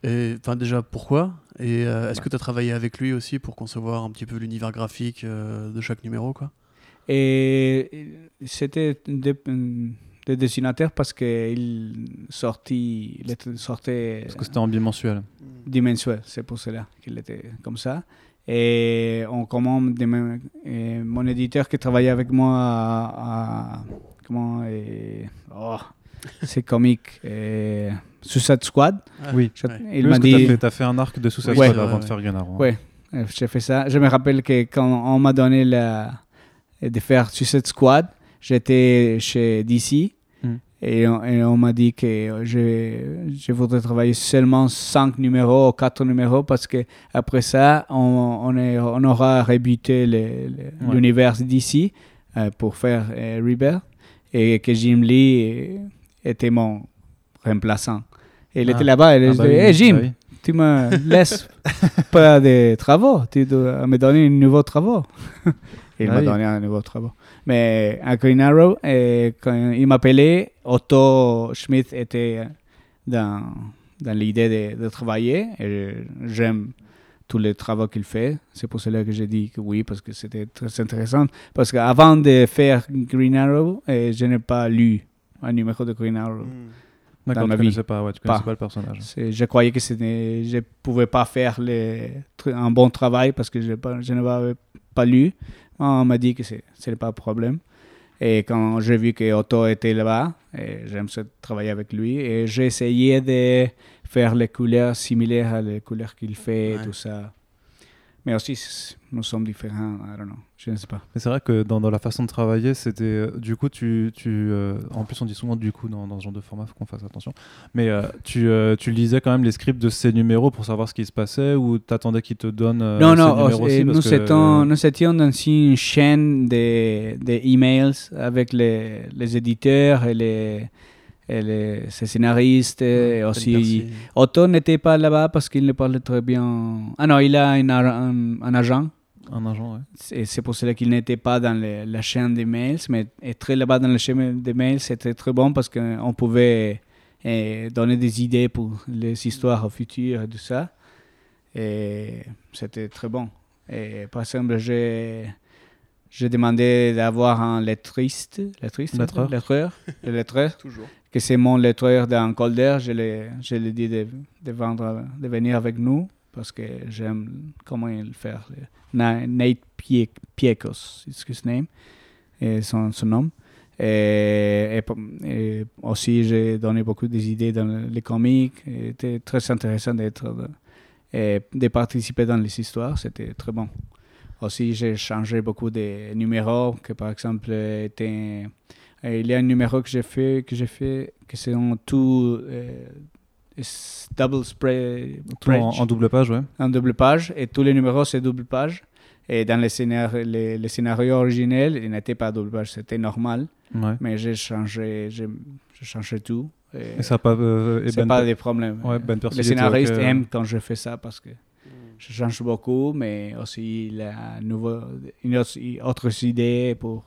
Et enfin déjà pourquoi? Et euh, est-ce Ouais. que tu as travaillé avec lui aussi pour concevoir un petit peu l'univers graphique euh, de chaque numéro quoi? Et c'était des, des dessinateurs parce qu'il sortit, il était- sortait Parce que c'était en bimensuel. dimensuel, c'est pour cela qu'il était comme ça. Et on commande des et mon éditeur qui travaillait avec moi à, à- comment et, oh, c'est comique et Suicide Squad. Ah, Oui. Je- ouais. Il Oui, m'a que t'as dit fait, t'as fait un arc de Suicide Oui, Squad ouais, avant ouais. de faire Green Arrow. hein. Ouais. Euh, J'ai fait ça. Je me rappelle que quand on m'a donné la, de faire Suicide Squad, j'étais chez DC Mm. et on, m'a dit que je, je voudrais travailler seulement 5 numéros ou 4 numéros parce que après ça, on, on, est- on aura Ouais. l'univers DC euh, pour faire euh, Rebirth et que Jim Lee était mon remplaçant. Et il Ah. était là-bas et il Ah bah oui, Hey, Jim, bah oui. tu me laisses pas des travaux, tu dois me donner un nouveau travaux. Il Ah m'a oui. donné un nouveau travaux. Mais à Green Arrow, et quand il m'appelait, Otto Schmidt était dans, dans l'idée de, de travailler et j'aime tous les travaux qu'il fait. C'est pour cela que j'ai dit que oui, parce que c'était très intéressant. Parce qu'avant de faire Green Arrow, eh, je n'ai pas lu un numéro de Green Arrow. Mm. D'accord, ma tu connaissais pas, ouais, tu connaissais Pas. pas le personnage. Je croyais que c'était- je ne pouvais pas faire les, un bon travail parce que je, pas- je n'avais pas lu. On m'a dit que ce n'est pas un problème. Et quand j'ai vu que Otto était là-bas, j'aime travailler avec lui. Et j'ai essayé de faire les couleurs similaires à les couleurs qu'il fait, et tout ça. Mais aussi, nous sommes différents. I don't know. Je ne sais pas. Mais c'est vrai que dans, dans la façon de travailler, c'était. euh, du coup, tu. tu euh, en plus, on dit souvent du coup dans, dans ce genre de format, faut qu'on fasse attention. Mais euh, tu, tu lisais quand même les scripts de ces numéros pour savoir ce qui se passait ou t'attendais qu'ils te donnent. non, ces non, numéros oh, aussi parce nous, que- étions, nous étions dans une chaîne de, de emails avec les, les éditeurs et les, et les ces scénaristes. et Ben aussi. Otto n'était pas là-bas parce qu'il ne parlait très bien. Ah non, il a un, un- un agent. Un agent, ouais. Et c'est pour cela qu'il n'était pas dans le- la chaîne des mails, mais être là-bas dans la chaîne des mails, c'était très bon parce qu'on pouvait eh, donner des idées pour les histoires au futur et tout ça. Et c'était très bon. Et par exemple, j'ai, j'ai demandé d'avoir un lettriste, lettriste Lettreur. lettreur, le lettreur, Toujours. Que c'est mon lettreur dans Calder. Je l'ai, je l'ai dit de, de, vendre, de venir avec nous parce que j'aime comment il fait. Na- Nate Pie- Piekos, et son, nom. Et, et aussi, j'ai donné beaucoup d'idées dans le- les comics. C'était très intéressant d'être, de participer dans les histoires. C'était très bon. Aussi, j'ai changé beaucoup de numéros, que par exemple, étaient et il y a un numéro que j'ai fait, que j'ai fait, que c'est en tout euh, double spray, Tout en, double page, ouais. en double page, et tous les numéros c'est double page. Et dans les scénarios, les, les scénarios originels, il n'était pas double page, c'était normal. ouais. Mais j'ai changé, j'ai changé tout. Et Et ça pas. euh, et Ben- pas des problèmes. Ouais, Ben les scénaristes ok. aiment quand je fais ça parce que je change beaucoup, mais aussi il y a nouveau, une autre, idées pour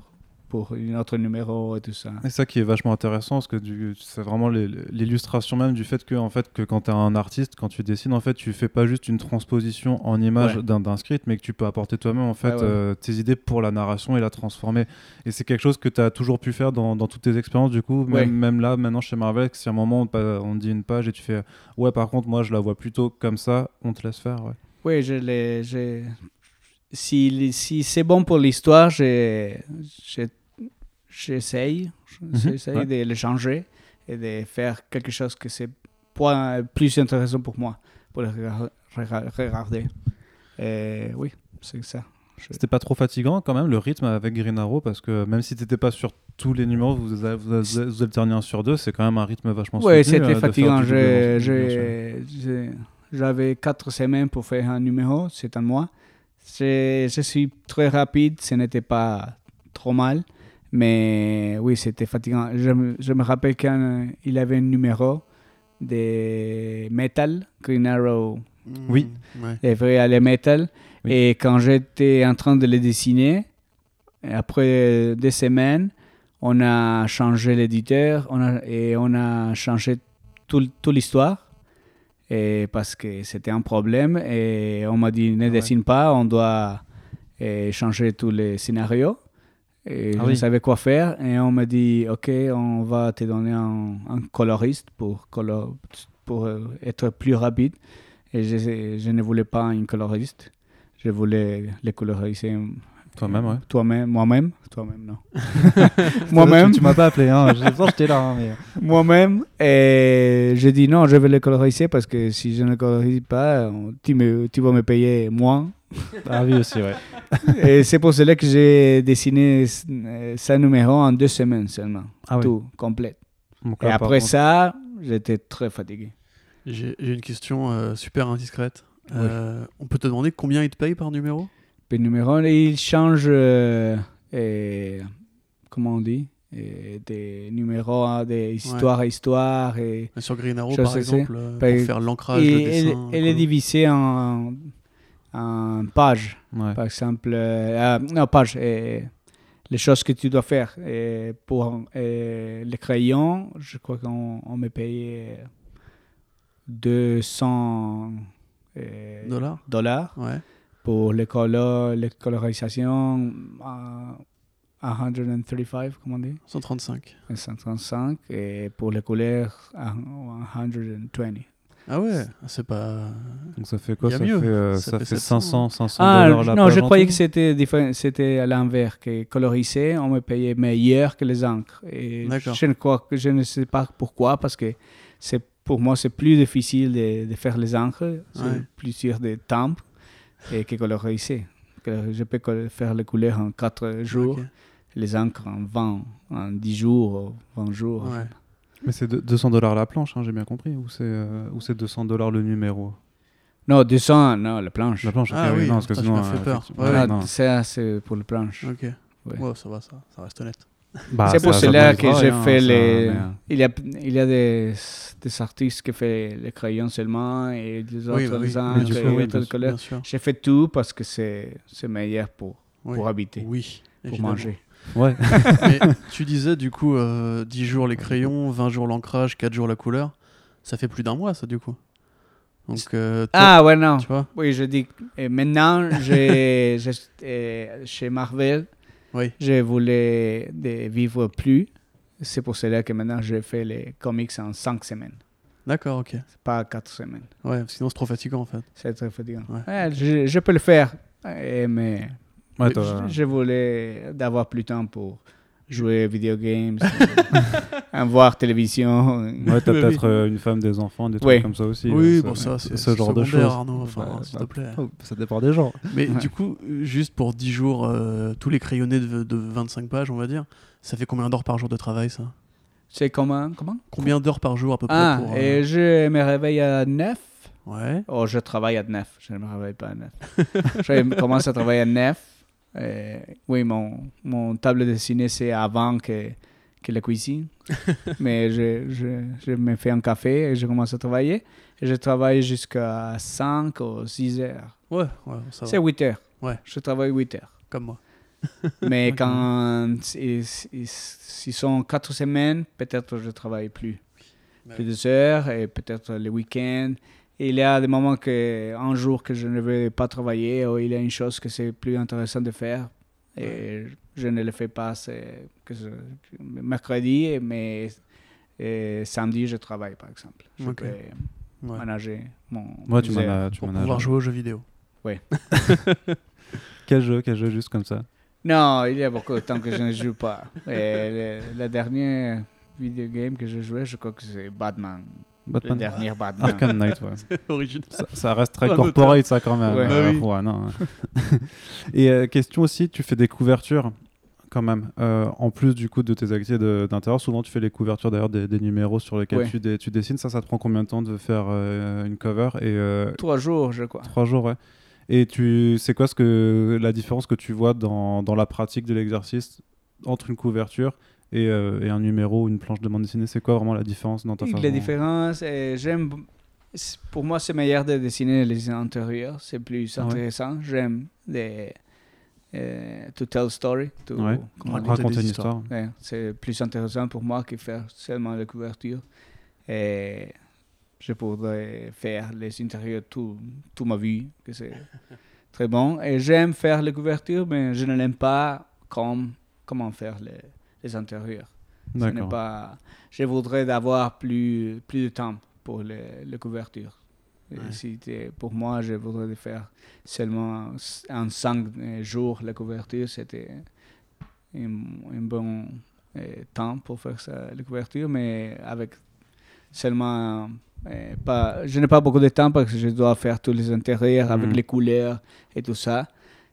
pour un autre numéro et tout ça. Et ça qui est vachement intéressant, parce que c'est vraiment l'illustration même du fait que, en fait, que quand tu es un artiste, quand tu dessines, en fait, tu fais pas juste une transposition en image Ouais. d'un script, mais que tu peux apporter toi-même en fait ouais. euh, tes idées pour la narration et la transformer. Et c'est quelque chose que tu as toujours pu faire dans, dans toutes tes expériences, du coup, même, Ouais. même là, maintenant chez Marvel, si à un moment on, dit une page et tu fais ouais, par contre, moi je la vois plutôt comme ça, on te laisse faire. Oui, je l'ai. Si, si c'est bon pour l'histoire, je- je- j'essaye j'essaye ouais. de le changer et de faire quelque chose que c'est plus intéressant pour moi, pour le rega- rega- regarder. Et oui, c'est ça. Je- C'était pas trop fatigant quand même le rythme avec Green Arrow parce que même si t'étais pas sur tous les numéros, vous, a- vous, vous alterniez un sur deux, c'est quand même un rythme vachement Oui, soutenu, euh, c'était faire fatigant. J'avais quatre semaines pour faire un numéro, c'est un mois. Je suis très rapide, ce n'était pas trop mal, mais oui, c'était fatigant. Je, me- je me rappelle qu'il avait un numéro de Metal, Green Arrow, Oui. Mm, ouais. les vrais les Metal, Oui. et quand j'étais en train de les dessiner, après des semaines, on a changé l'éditeur on a, et on a changé tout- toute l'histoire et parce que c'était un problème et on m'a dit ne ouais. dessine pas, on doit eh, changer tous les scénarios. Et Ah je oui. savais quoi faire et on m'a dit ok, on va te donner un, un coloriste pour, colo- pour euh, être plus rapide. Et je, je ne voulais pas un coloriste, je voulais les coloriser Toi-même, ouais. toi-même, moi-même, toi-même non. moi-même, Tu m'as pas appelé, hein. je pense que j'étais là. hein, mais... moi-même. Et j'ai dit non, je vais le coloriser parce que si je ne le colorise pas, tu, me, tu vas me payer moins. Ah oui, aussi, ouais. Et c'est pour cela que j'ai dessiné euh, ce numéro en deux semaines seulement. Ah oui. Tout, complet. Donc Et là, après contre- ça, j'étais très fatigué. J'ai une question euh, super indiscrète. Oui. Euh, on peut te demander combien ils te payent par numéro? Le numéro, il change, euh, et, comment on dit, et des numéros, hein, des histoires à histoire. Et, Sur Green Arrow, par sais, exemple, euh, pour faire l'ancrage, et le dessin. elle est divisée en, en pages. Ouais. Par exemple, euh, ah, non, page, euh, les choses que tu dois faire. Et pour euh, les crayons, je crois qu'on on me payait 200 euh, Dollars dollars. Ouais. Pour les, colo les colorisations, euh, 135, comment on dit 135. 135. Et pour les couleurs, à 120. Ah ouais, c'est pas. Donc ça fait quoi? ça mieux. fait, euh, Ça ça fait fait 700. 500, 500 Ah, dollars la non, page je croyais que c'était différent- c'était à l'envers, que colorisé, on me payait meilleur que les encres. Et D'accord. je ne crois que je ne sais pas pourquoi, parce que c'est pour moi c'est plus difficile de, de faire les encres, c'est Ouais. plus sur des temps et que coloriser. Que je peux faire les couleurs en 4 jours, Ok. les encres en 20, en 10 jours, ou 20 jours. Ouais. Mais c'est de- 200 dollars la planche, hein, j'ai bien compris. Ou c'est euh, ou c'est 200 dollars le numéro? Non, 200, non, la planche. La planche, Ah oui, non, parce que ça, sinon. m'as fait euh, peur. effectivement, Ouais, ouais, Ah, non. ça, c'est pour la planche. Ok. Ouais. Ouais, ça va, ça, ça reste honnête. Bah, c'est pour cela que j'ai hein, fait ça, les. euh, Il y a, il y a des, des artistes qui font les crayons seulement et les autres Oui, bah oui, et oui. J'ai fait tout parce que c'est c'est meilleur pour, Oui. pour habiter, Oui. pour évidemment. manger. Ouais. Mais tu disais du coup euh, 10 jours les crayons, 20 jours l'ancrage, 4 jours la couleur. Ça fait plus d'un mois ça du coup. Donc euh, toi, Ah ouais, non. tu vois Oui, je dis. Et maintenant, j'ai, euh, chez Marvel, Oui. je voulais de vivre plus. C'est pour cela que maintenant, je fais les comics en 5 semaines, D'accord, ok. pas 4 semaines. Ouais, sinon c'est trop fatigant en fait. C'est très fatigant. Ouais. Ouais, je, je peux le faire, mais Ouais, je, je voulais d'avoir plus de temps pour jouer video games, euh, voir télévision. Ouais, t'as peut-être oui. euh, une femme, des enfants, des trucs Ouais. comme ça aussi. Oui, euh, bon ça c'est ce genre de choses. Arnaud, enfin, Bah, s'il bah, te plaît. oh, Ça dépend des gens. Mais Ouais. du coup, juste pour 10 jours, euh, tous les crayonnés de, de 25 pages, on va dire, ça fait combien d'heures par jour de travail ça? C'est comment, comment? Combien d'heures par jour à peu près Ah, pour, euh, et je me réveille à 9. Ouais. Oh, je travaille à 9. Je ne me réveille pas à 9. je commence à travailler à 9. Euh, oui, mon, mon table de dessinée, c'est avant que, que la cuisine. Mais je, je, je me fais un café et je commence à travailler. Et je travaille jusqu'à 5 ou 6 heures. Ouais, ouais, ça C'est va. 8 heures. Ouais. Je travaille 8 heures. Comme moi. Mais quand ils, sont quatre semaines, peut-être je travaille plus. Plus de heures et peut-être les week-ends. Il y a des moments que un jour que je ne vais pas travailler ou il y a une chose que c'est plus intéressant de faire et je ne le fais pas c'est que je- mercredi mais et samedi je travaille par exemple. Je Ok. peux Ouais. manager mon Moi, tu as. Tu Pour m'en as- pouvoir jouer aux jeux vidéo. Quel jeu Quel jeu juste comme ça? Non, il y a beaucoup de temps que je ne joue pas. Et le- la dernière vidéo game que j'ai joué, je crois que c'est Batman. Le Batman dernier Batman. Arkham Knight, ouais. Original. Ça, ça reste très corporate, ça, quand même. Ouais. Euh, oui. ouais, non. Et euh, question aussi, tu fais des couvertures, quand même. Euh, en plus, du coup, de tes activités d'intérieur, souvent, tu fais les couvertures, d'ailleurs, des, des numéros sur lesquels tu, tu dessines. Ça, ça te prend combien de temps de faire une cover Et Trois jours, je crois. Trois jours, ouais. Et tu, c'est quoi ce que, la différence que tu vois dans, dans la pratique de l'exercice entre une couverture et, euh, et un numéro ou une planche de bande dessinée C'est quoi vraiment la différence dans ta façon La différence, euh, j'aime. Pour moi, c'est meilleur de dessiner les intérieurs. C'est plus Ah ouais. intéressant. J'aime les. euh, to tell story. To, Ouais. Raconter une histoire. Ouais, c'est plus intéressant pour moi que faire seulement la couverture. Et je pourrais faire les intérieurs tout, toute ma vie, que c'est très bon. Et j'aime faire les couvertures, mais je ne l'aime pas comme comment faire les, les intérieurs. Ce n'est pas, je voudrais avoir plus, plus de temps pour les, les couvertures. Ouais. si pour moi, je voudrais faire seulement en cinq jours la couverture. C'était un, un bon euh, temps pour faire ça, la couverture, mais avec seulement euh, pas, je n'ai pas beaucoup de temps parce que je dois faire tous les intérieurs avec Mhm. les couleurs et tout ça.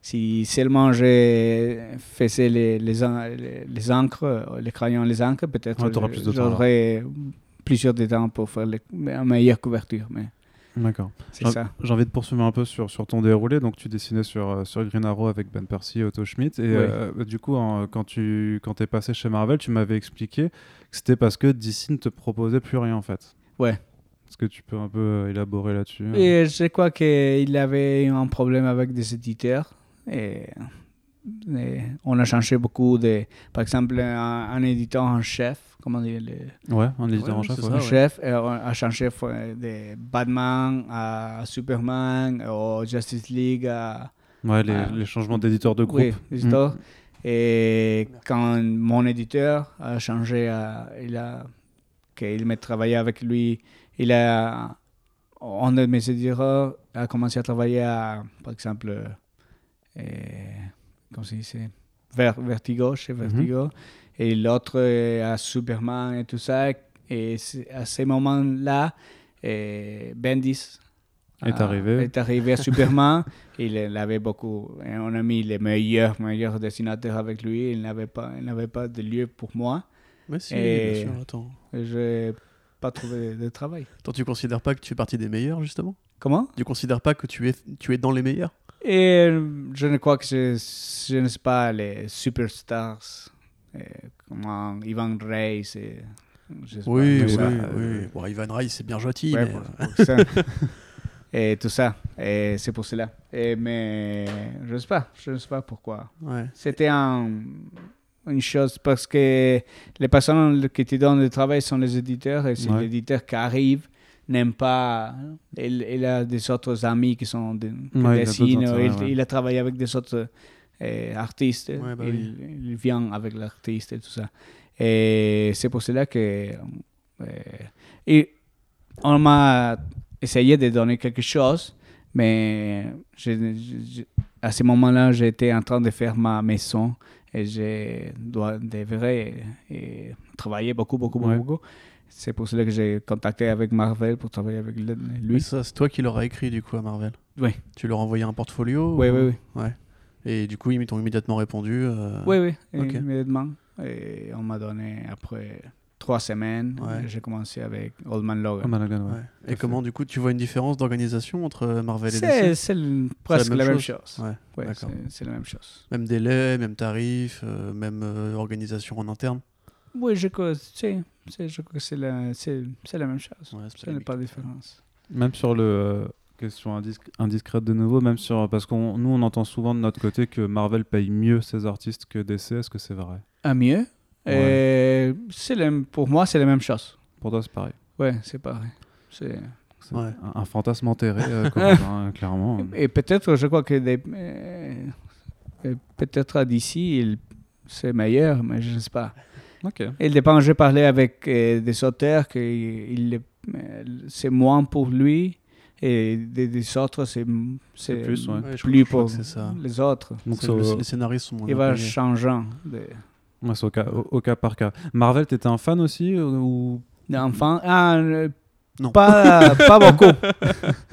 Si seulement je faisais les, les, les, les encres, les crayons, les encres, peut-être Ouais, j'aurais plusieurs de temps pour faire une meilleure couverture. Mais D'accord. c'est J'ai- ça. J'ai envie de poursuivre un peu sur, sur ton déroulé. Donc, tu dessinais sur, euh, sur Green Arrow avec Ben Percy et Otto Schmidt. Et euh, du coup, en- quand tu quand es passé chez Marvel, tu m'avais expliqué que c'était parce que DC ne te proposait plus rien, en fait. Ouais. Est-ce que tu peux un peu euh, élaborer là-dessus hein? Et je crois qu'il avait un problème avec des éditeurs. Et, et on a changé beaucoup de. Par exemple, un, un éditeur en chef, comment dire le, Ouais, un éditeur Ouais, en chef. c'est ouais. ça, un ouais. chef et on a changé f- de Batman à Superman au Justice League à Ouais, les, les changements d'éditeur de groupe. oui, éditeur. Et quand mon éditeur a changé, à, il a qu'il m'a travaillé avec lui, il a un de mes éditeurs a commencé à travailler à, par exemple, euh, comment ça dit, Ver, Vertigo, chez. Vertigo, et l'autre euh, à Superman et tout ça. Et à ce moment-là, euh, Bendis Est a- arrivé. est arrivé à Superman. il il avait beaucoup. On a mis les meilleurs, meilleurs dessinateurs avec lui. Il n'avait pas, il n'avait pas de lieu pour moi. Mais si, Et- bien sûr, attends. Je n'ai pas trouvé de travail. Attends, tu considères pas que tu fais partie des meilleurs, justement? Comment? Tu considères pas que tu es, tu es dans les meilleurs? Et euh, je ne crois que je, je ne sais pas les superstars. Comment Ivan Reis. et- Oui, oui, ça. oui. Bon, Ivan Reis, c'est bien gentil, Ouais, mais... et tout ça. Et c'est pour cela. Et, mais je ne sais pas. Je ne sais pas pourquoi. ouais. C'était un- une chose parce que les personnes qui te donnent le travail sont les éditeurs et c'est Ouais. l'éditeur qui arrive n'aime pas. Il, il a des autres amis qui sont de, qui Ouais, il a dessinent, d'autres il, intérêts, ouais. il a travaillé avec des autres euh, artistes. Ouais, bah il, il vient avec l'artiste et tout ça. Et c'est pour cela que. euh, et on m'a essayé de donner quelque chose, mais je- je- je- à ce moment-là, j'étais en train de faire ma maison et je dois, devrais et travailler beaucoup, beaucoup, beaucoup. C'est pour cela que j'ai contacté avec Marvel pour travailler avec lui. ça, c'est toi qui leur as écrit, du coup, à Marvel Oui. Tu leur as envoyé un portfolio Oui, ou- oui, oui. Ouais. Et du coup, ils t'ont immédiatement répondu. euh, Oui, oui, immédiatement. Et on m'a donné après trois semaines. Ouais. J'ai commencé avec Old Man Logan. Logan, ouais. Et comment, du coup, tu vois une différence d'organisation entre Marvel et C'est DC c'est presque même la même chose chose. Ouais, Ouais, d'accord. c'est- c'est la même chose. Même délai, même tarif, euh, même euh, organisation en interne Oui, je crois, c'est- c'est- je crois que c'est la, c'est- c'est la même chose. Ouais, c'est n'est pas de différence. Même sur le. euh, Question indisc- indiscrète de nouveau, même sur parce qu'on nous on entend souvent de notre côté que Marvel paye mieux ses artistes que DC. Est-ce que c'est vrai? À mieux? Et c'est pour moi, c'est la même chose. Pour toi, c'est pareil. Ouais, c'est pareil. C'est- C'est Ouais. un, un fantasme enterré, euh, Corentin, clairement. Et peut-être, je crois que des- euh, euh, peut-être d'ici, il- c'est meilleur, mais je ne sais pas. Ok. Il dépend, j'ai parlé avec euh, des auteurs que il, euh, c'est moins pour lui et des, des autres, c'est c'est plus, ouais. Je plus je pour que c'est ça. les autres. Donc C'est- c'est le- les scénaristes sont moins Il va payés. changeant. De, ouais, c'est au cas, au- au cas par cas. Marvel, t'étais un fan aussi euh, ou? D'enfant. Ah, euh, Non. Pas, pas beaucoup.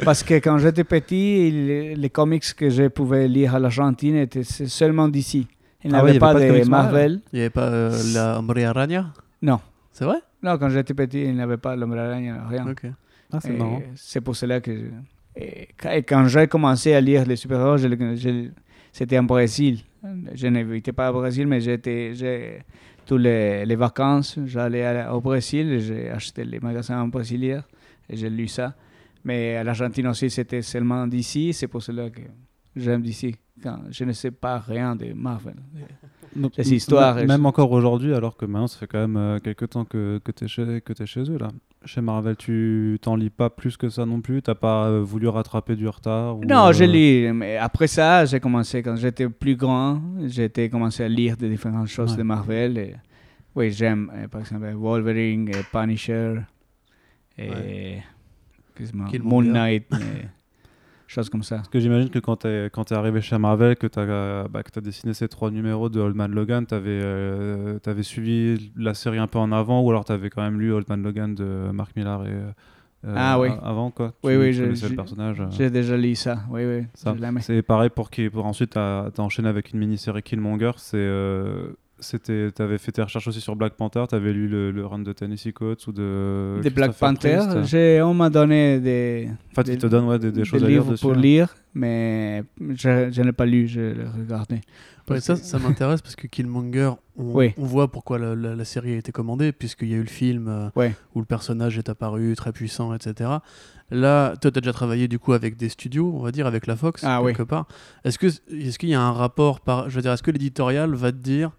Parce que quand j'étais petit, il- les comics que je pouvais lire à l'Argentine étaient seulement d'ici. Il n'y Ah ouais, avait pas, avait pas de Marvel Marvel. Il n'y avait pas euh, la Hombre Araña? Non. C'est vrai? Non, quand j'étais petit, il n'y avait pas l'homme aragne, rien. Ok. Ah, c'est Et marrant. C'est pour cela que. je- Et quand, j'ai commencé à lire les super-héros, c'était en Brésil. Je n'étais pas au Brésil, mais j'étais. j'ai- Toutes les, les vacances, j'allais au Brésil et j'ai acheté les magasins en brésilien et j'ai lu ça. Mais à l'Argentine aussi, c'était seulement d'ici. C'est pour cela que j'aime d'ici. Quand je ne sais pas rien de Marvel. Donc, les m- histoires, m- et- Même encore aujourd'hui, alors que maintenant, ça fait quand même euh, quelques temps que, que tu es, chez- que t'es chez eux. là. Chez Marvel, tu t'en lis pas plus que ça non plus? T'as pas euh, voulu rattraper du retard ou, Non, euh, je lis. Mais après ça, j'ai commencé, quand j'étais plus grand, j'ai commencé à lire des différentes choses Ouais. de Marvel. Et, oui, j'aime, euh, par exemple, Wolverine, et Punisher, et. Moon Knight, et choses comme ça. Parce que j'imagine que quand quand es arrivé chez Marvel, que t'as euh, bah, dessiné ces trois numéros de Old Man Logan, t'avais euh, t'avais suivi la série un peu en avant ou alors t'avais quand même lu Old Man Logan de Mark Millar et euh, Ah oui. avant quoi? Oui, Tu- oui, tu je- je- le personnage. euh, J'ai déjà lu ça, oui, oui. C'est pareil pour qui pour ensuite t'as as enchaîné avec une mini-série Killmonger. C'est euh, c'était t'avais fait tes recherches aussi sur Black Panther. T'avais lu le, le run de Tennessee Coates ou de Des Black Panther, Priest. j'ai- on m'a donné des, En fait, des- ils te donnent ouais, des, des des choses à lire livres dessus. pour hein. lire, mais je, je n'ai pas lu, je l'ai regardé. Ouais, ça, que- ça m'intéresse parce que Killmonger, on, Oui. on voit pourquoi la, la- la série a été commandée, puisqu'il y a eu le film euh, Ouais. où le personnage est apparu très puissant, etc. Là, toi, tu as déjà travaillé du coup avec des studios, on va dire, avec la Fox, Ah, quelque part. Est-ce que est-ce qu'il y a un rapport par, je veux dire, est-ce que l'éditorial va te dire,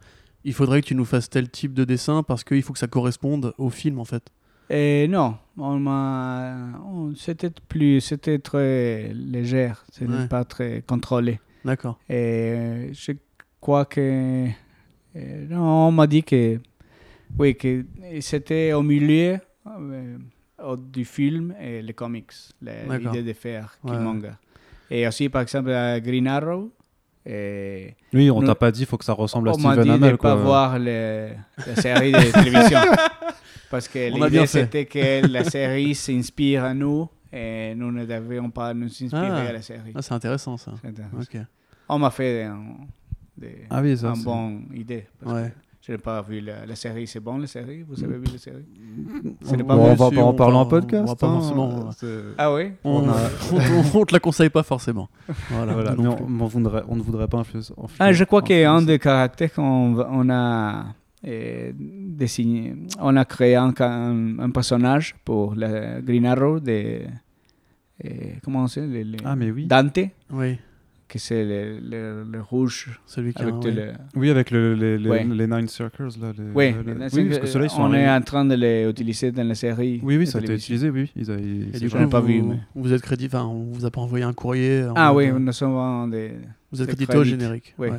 il faudrait que tu nous fasses tel type de dessin parce qu'il faut que ça corresponde au film, en fait. Et non, on c'était plus, c'était très léger, c'était Ouais. pas très contrôlé. D'accord. Et je crois que, euh, non, on m'a dit que, oui, que c'était au milieu euh, du film et les comics, l'idée de faire Ouais. Killmonger. Et aussi, par exemple, à Green Arrow. Et Oui, on Nous- t'a pas dit, faut que ça ressemble à on m'a Steven dit de Amell. ne pas quoi. voir le- la série de télévision. Parce que l'idée, c'était que la série s'inspire à nous et nous ne devions pas nous inspirer Ah. à la série. Ah, c'est intéressant ça. Intéressant. On m'a fait un, des, Ah oui, ça. bonne idée. Parce Ouais. que je n'ai pas vu la, la série. C'est bon, la série? Vous avez vu la série? On, pas on va pas en on en on podcast. va pas hein, forcément- c'est- Ah oui? On, On a- on- on te la conseille pas forcément. Voilà. Voilà, non mais on, on voudrait, on ne voudrait pas influencer. Ah, je crois qu'un des caractères qu'on on a euh, dessiné, on a créé un, un, un personnage pour le Green Arrow de. euh, comment le, le- Ah, mais oui. Dante, Oui, que c'est le, le, le rouge celui qui a avec tout oui. le. Oui, avec le- les, les, Ouais. les Nine Circles. Là, les- Oui, parce que ceux-là, ils sont on est en train de les utiliser dans la série. Oui, oui, ça a été utilisé, oui. Ils a- ils- Et c'est du j'en coup, pas vous, vu, mais- vous êtes crédit, enfin, on vous a pas envoyé un courrier. en Ah oui, nous sommes des. Vous êtes crédité au générique. Oui.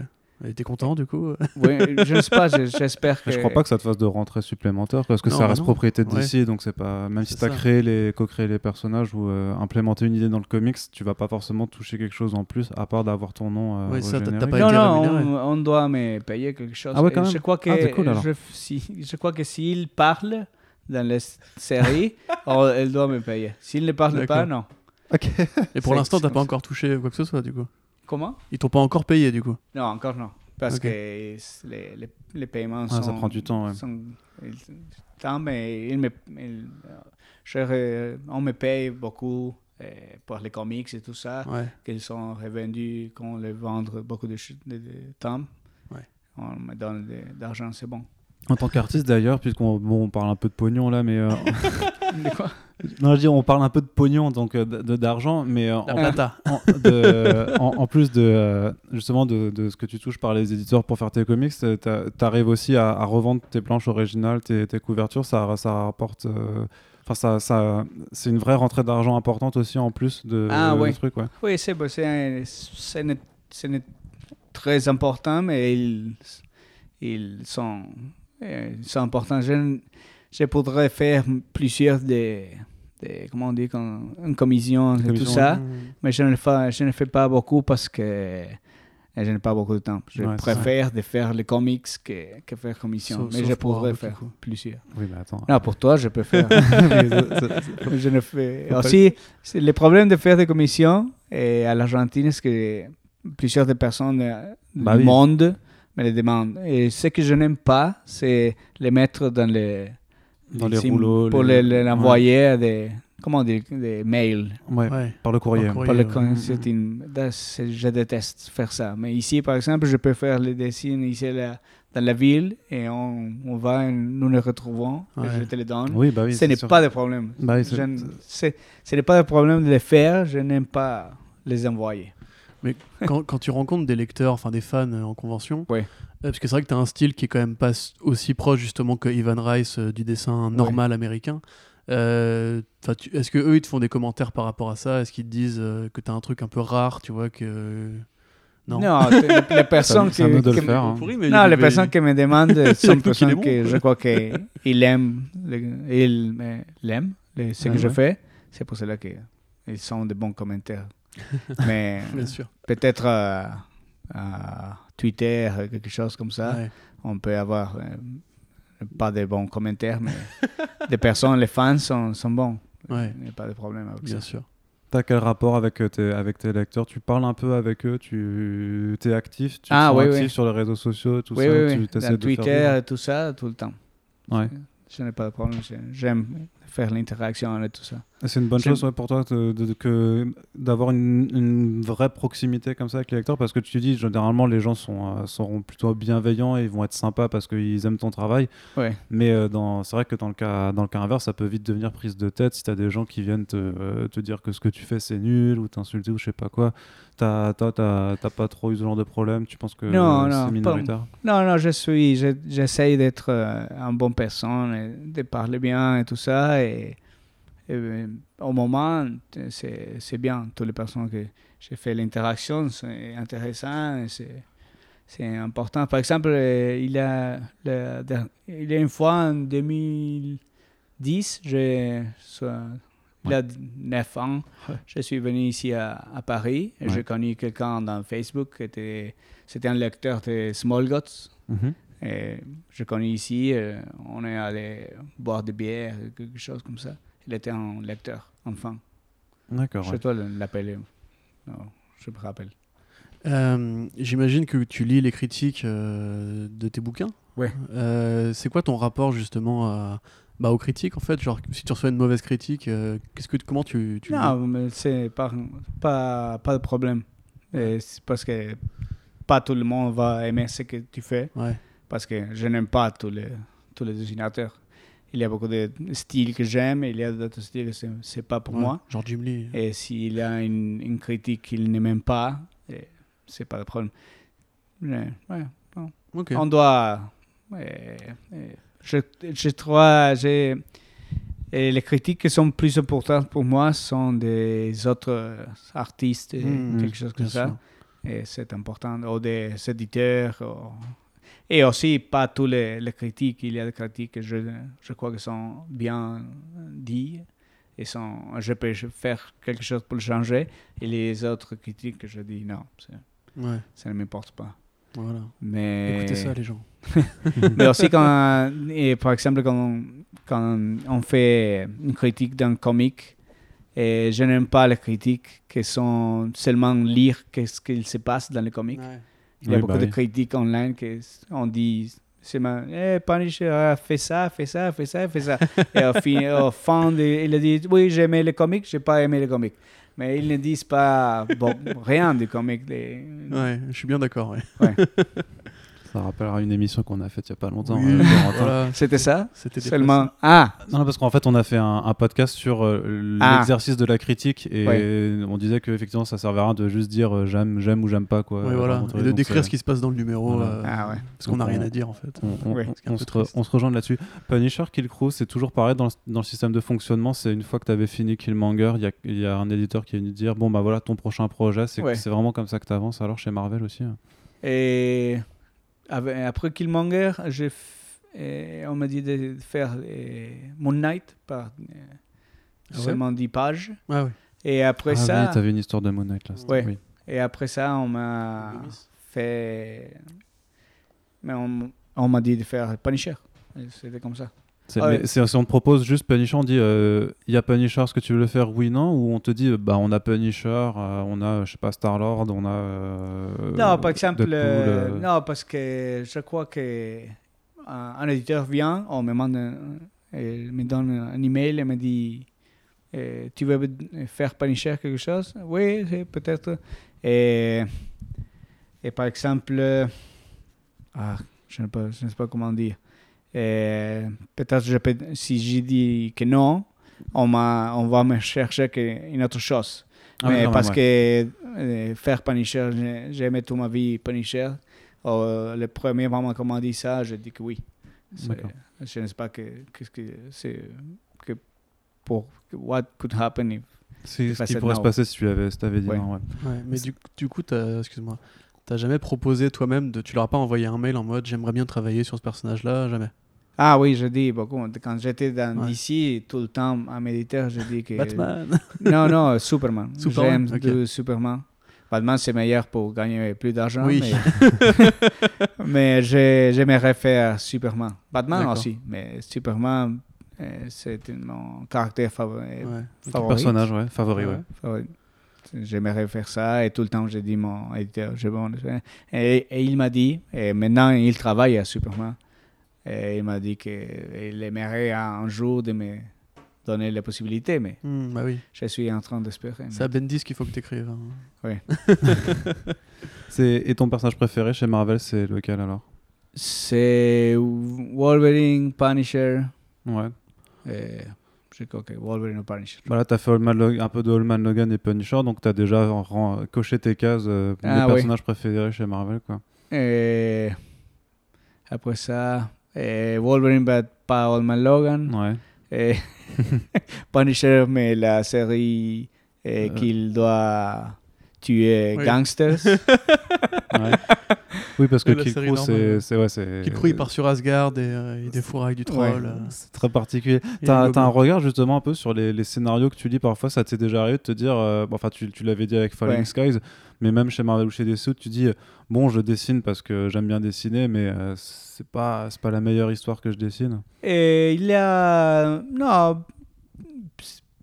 T'es content du coup? Oui, je ne sais pas, je- j'espère que. Je crois pas que ça te fasse de rentrée supplémentaire parce que Non, ça reste non. propriété Ouais. d'ici, donc c'est pas même si C'est tu as ça. créé les co-créé les personnages ou euh, implémenté une idée dans le comics, tu vas pas forcément toucher quelque chose en plus à part d'avoir ton nom. euh, Ouais, ça, t'as- t'as pas Non, été non, rémunéré. on, on doit me payer quelque chose. Ah ouais, quand Je même. crois que, Ah, c'est cool, alors. je, si, je crois que s'il parle dans la série, on- elle doit me payer. S'il ne parle pas, non. Ok. Et pour l'instant, t'as pas encore touché quoi que ce soit du coup? Comment Ils t'ont pas encore payé du coup. Non, encore non. Parce que les, les, les paiements Ah, sont. ça prend du temps, ouais. sont- ils- temps, mais ils me, ils- je re- on me paye beaucoup euh, pour les comics et tout ça, Ouais. qu'ils sont revendus, qu'on les vend beaucoup de, de, de temps. Ouais. On me donne de- d'argent, c'est bon. En tant qu'artiste d'ailleurs, puisqu'on bon, on parle un peu de pognon là, mais. euh, quoi? Non, je dis, on parle un peu de pognon, donc euh, d'argent, mais euh, en, plata. en, de- en- en plus de euh, justement de, de ce que tu touches par les éditeurs pour faire tes comics, tu arrives aussi à, à revendre tes planches originales, tes, tes couvertures, ça, ça rapporte. Enfin, ça, ça, c'est une vraie rentrée d'argent importante aussi en plus de, Ah, ouais. trucs, ouais. Oui, c'est n'est très important, mais ils, ils, sont, euh, ils sont importants. Je, je pourrais faire plusieurs des, des comment on dit, comme- une commission et tout ça, Mmh. mais je ne, fais, je ne fais pas beaucoup parce que euh, je n'ai pas beaucoup de temps. Je Ouais, c'est préfère de faire les comics que, que faire commission, Sauf- mais sauf je pour pourrais faire plusieurs. Oui, mais attends. Non, pour toi, je peux faire. je ne fais. Aussi, c'est le problème de faire des commissions et à l'Argentine, c'est que plusieurs des personnes euh, Bah du oui. monde me les demandent. Et ce que je n'aime pas, c'est les mettre dans les, Dans les rouleaux, Pour les- les, les envoyer à des. Comment dire Des mails. Ouais, Ouais. par le courrier. Par courrier. Le ouais. c'est une- je déteste faire ça. Mais ici, par exemple, je peux faire les dessins ici là, dans la ville et on, on va, nous les retrouvons et je te les donne. Oui, bah oui. ce n'est pas de problème. Bah oui, Je ce n'est pas de problème de les faire, je n'aime pas les envoyer. quand, quand tu rencontres des lecteurs, enfin des fans euh, en convention, Ouais. euh, parce que c'est vrai que tu as un style qui est quand même pas aussi proche justement que Ivan Rice euh, du dessin normal américain. Euh, Est-ce que eux ils te font des commentaires par rapport à ça? Est-ce qu'ils te disent euh, que tu as un truc un peu rare, tu vois que non, les, les personnes qui, mais mais- me demandent sont les personnes que je crois qu'ils aiment, ils me- l'aiment, le- ce que Ouais, je fais. C'est pour cela qu'ils sont de bons commentaires. Mais peut-être euh, à Twitter, quelque chose comme ça, Ouais. on peut avoir euh, pas de bons commentaires, mais des personnes, les fans sont, sont bons. Ouais. Il n'y a pas de problème avec Bien ça. sûr. T'as quel rapport avec euh, tes, avec tes lecteurs? Tu parles un peu avec eux Tu es actif Tu Ah, sens oui, actif oui. sur les réseaux sociaux tout oui, ça oui, tu oui. t'essaies Dans de faire Twitter et tout ça, tout le temps. Ouais. Je n'ai pas de problème. j'ai- J'aime faire l'interaction et tout ça. C'est une bonne chose ouais, pour toi de- de- de- que- d'avoir une, une vraie proximité comme ça avec les lecteurs parce que tu dis généralement les gens sont, euh, seront plutôt bienveillants et ils vont être sympas parce qu'ils aiment ton travail. Ouais. Mais euh, c'est vrai que dans le, cas, dans le cas inverse, ça peut vite devenir prise de tête si tu as des gens qui viennent te, euh, te dire que ce que tu fais c'est nul ou t'insulter ou je sais pas quoi. T'as- pas trop eu ce genre de problème Tu penses que Non, non, c'est pas- minoritaire? Non, non, je suis, je- j'essaye d'être euh, une bonne personne, et de parler bien et tout ça. Et, et, euh, au moment, c'est, bien. Toutes les personnes que j'ai fait l'interaction, c'est intéressant, c'est, important. Par exemple, euh, il y a, il y a une fois en 2010, j'ai, il y a 9 ans, je suis venu ici à, à Paris et Ouais. j'ai connu quelqu'un dans Facebook qui était, c'était un lecteur de Small Guts. Mhm. Et je connais ici, euh, on est allé boire des bières, quelque chose comme ça. Il était un lecteur, enfin. D'accord. Je ouais. dois le- l'appeler. Non, je me rappelle. Euh, J'imagine que tu lis les critiques euh, de tes bouquins. Ouais. Euh, c'est quoi ton rapport justement à, bah, aux critiques en fait? Genre si tu reçois une mauvaise critique, euh, qu'est-ce que comment tu, tu Non, mais c'est pas, pas, pas de problème. C'est parce que pas tout le monde va aimer ce que tu fais. Ouais. Parce que je n'aime pas tous les, tous les dessinateurs. Il y a beaucoup de styles que j'aime et il y a d'autres styles que c'est- pas pour Ouais, moi. Genre Jim Lee. Et s'il a une, une critique qu'il ne m'aime pas, c'est pas de problème. Mais, ouais, bon. Ok. On doit. je, je j'ai- et les critiques qui sont plus importantes pour moi sont des autres artistes, et Mm, quelque chose comme ça. sûr. Et c'est important. Ou des éditeurs. ou- Et aussi, pas tous les, les critiques. Il y a des critiques que je, je crois que sont bien dit et sont, je peux faire quelque chose pour le changer. Et les autres critiques que je dis non, Ouais. ça ne m'importe pas. Voilà. Mais, Écoutez ça les gens. mais aussi quand, et par exemple, quand on, quand on fait une critique d'un comic, et je n'aime pas les critiques qui sont seulement lire qu'est-ce qu'il se passe dans le comic. Il y a Oui, beaucoup bah de oui. critiques online qui on dit c'est ma, eh, Punisher a fait ça, fait ça, fait ça, fait ça. Et au, fin, au fond, de- il a dit oui, j'ai aimé les comics, j'ai pas aimé les comics. Mais ils ne disent pas bon, rien du comic. des- Ouais, je suis bien d'accord. Ouais. Ça rappellera une émission qu'on a faite il y a pas longtemps. Oui, euh, voilà, C'était ça c'était Seulement. Ah, Non, non, parce qu'en fait, on a fait un, un podcast sur euh, Ah. l'exercice de la critique et Ouais. on disait que effectivement, ça servait à rien de juste dire euh, j'aime, j'aime ou j'aime pas quoi. Ouais, voilà. Et de décrire ce qui se passe dans le numéro. Voilà. euh, Ah ouais. Parce qu'on n'a rien à dire en fait. On, Ouais. se re- triste. on se rejoint là-dessus. Punisher, Kill Crew, c'est toujours pareil dans le, dans le système de fonctionnement. C'est une fois que tu avais fini Killmonger, il y a, il y a un éditeur qui est venu dire bon bah voilà ton prochain projet. C'est vraiment comme ça que tu avances. Alors chez Marvel aussi. hein. Et après Killmonger, j'ai f- et on m'a dit de faire Moon Knight par euh, Ah ouais seulement 10 pages. Ah ouais. Et après ah ça, oui, t'avais une histoire de Moon Knight là. Ouais. oui. et après ça, on m'a fait, mais on, on m'a dit de faire Punisher. C'était comme ça. Ah ouais. mais c'est- si on te propose juste Punisher, on dit euh, il y a Punisher, est-ce que tu veux le faire Oui, non? Ou on te dit bah on a Punisher, euh, on a je sais pas Star Lord, on a. euh, non, par exemple, Deadpool, euh, euh, non, parce que je crois que un, un éditeur vient, on me demande, un- il me donne un email et me dit euh, Tu veux faire Punisher quelque chose? Oui, peut-être. Et, et par exemple, euh, ah, je ne sais pas, je ne sais pas comment dire. Euh, peut-être je peux- si j'ai dit que non, on, m'a- on va me chercher que- une autre chose. Ah Mais parce ouais. que euh, faire Punisher, aimé toute ma vie Punisher. Euh, le premier moment qu'on m'a dit ça, j'ai dit que oui. Je ne sais pas que, qu'est-ce que c'est que pour what could happen if C'est ce qui pourrait se passer si tu avais, si dit Ouais. non. ouais. Ouais, mais du, du coup, t'as- excuse-moi, t'as jamais proposé toi-même de, tu leur as pas envoyé un mail en mode j'aimerais bien travailler sur ce personnage-là, jamais? Ah oui, je dis beaucoup. Quand j'étais dans Ouais. DC, tout le temps à méditer, je dis que. Batman. Non, non, Superman. Superman, J'aime ok. de Superman. Batman, c'est meilleur pour gagner plus d'argent. Oui. Mais, mais j'ai- j'aimerais faire Superman. Batman aussi, mais Superman, euh, c'est mon caractère favori. Ouais. favori. Personnage, ouais, favori, Ouais. favori. J'aimerais faire ça et tout le temps, j'ai dit mon éditeur, j'ai bon. Et, et il m'a dit, et maintenant il travaille à Superman, et il m'a dit qu'il aimerait un jour de me donner la possibilité, mais Hmm, bah oui. je suis en train d'espérer. C'est à Bendis qu'il faut que t'écrives. hein. C'est- Et ton personnage préféré chez Marvel, c'est lequel alors? C'est Wolverine, Punisher. Ouais. Et je crois que Wolverine ou Punisher. Voilà, t'as fait un peu de All Man Logan et Punisher, donc t'as déjà coché tes cases euh, Ah, des oui. personnages préférés chez Marvel, quoi. Et après ça, et Wolverine, mais pas Old Man Logan. Ouais. Et Punisher, mais la série eh, Euh. qu'il doit tuer Oui. gangsters. ouais. Oui, parce que Kill Crew, c'est, ouais. il part sur Asgard et euh, il défouraille du troll. Ouais. euh, C'est très particulier. T'as, un regard justement un peu sur les, les scénarios que tu lis parfois. Ça t'est déjà arrivé de te dire, euh, bon, enfin tu, tu l'avais dit avec Falling Ouais. Skies, mais même chez Marvel ou chez DC, tu dis, euh, bon, je dessine parce que j'aime bien dessiner, mais euh, c'est pas, c'est pas la meilleure histoire que je dessine. Et il y a. Non,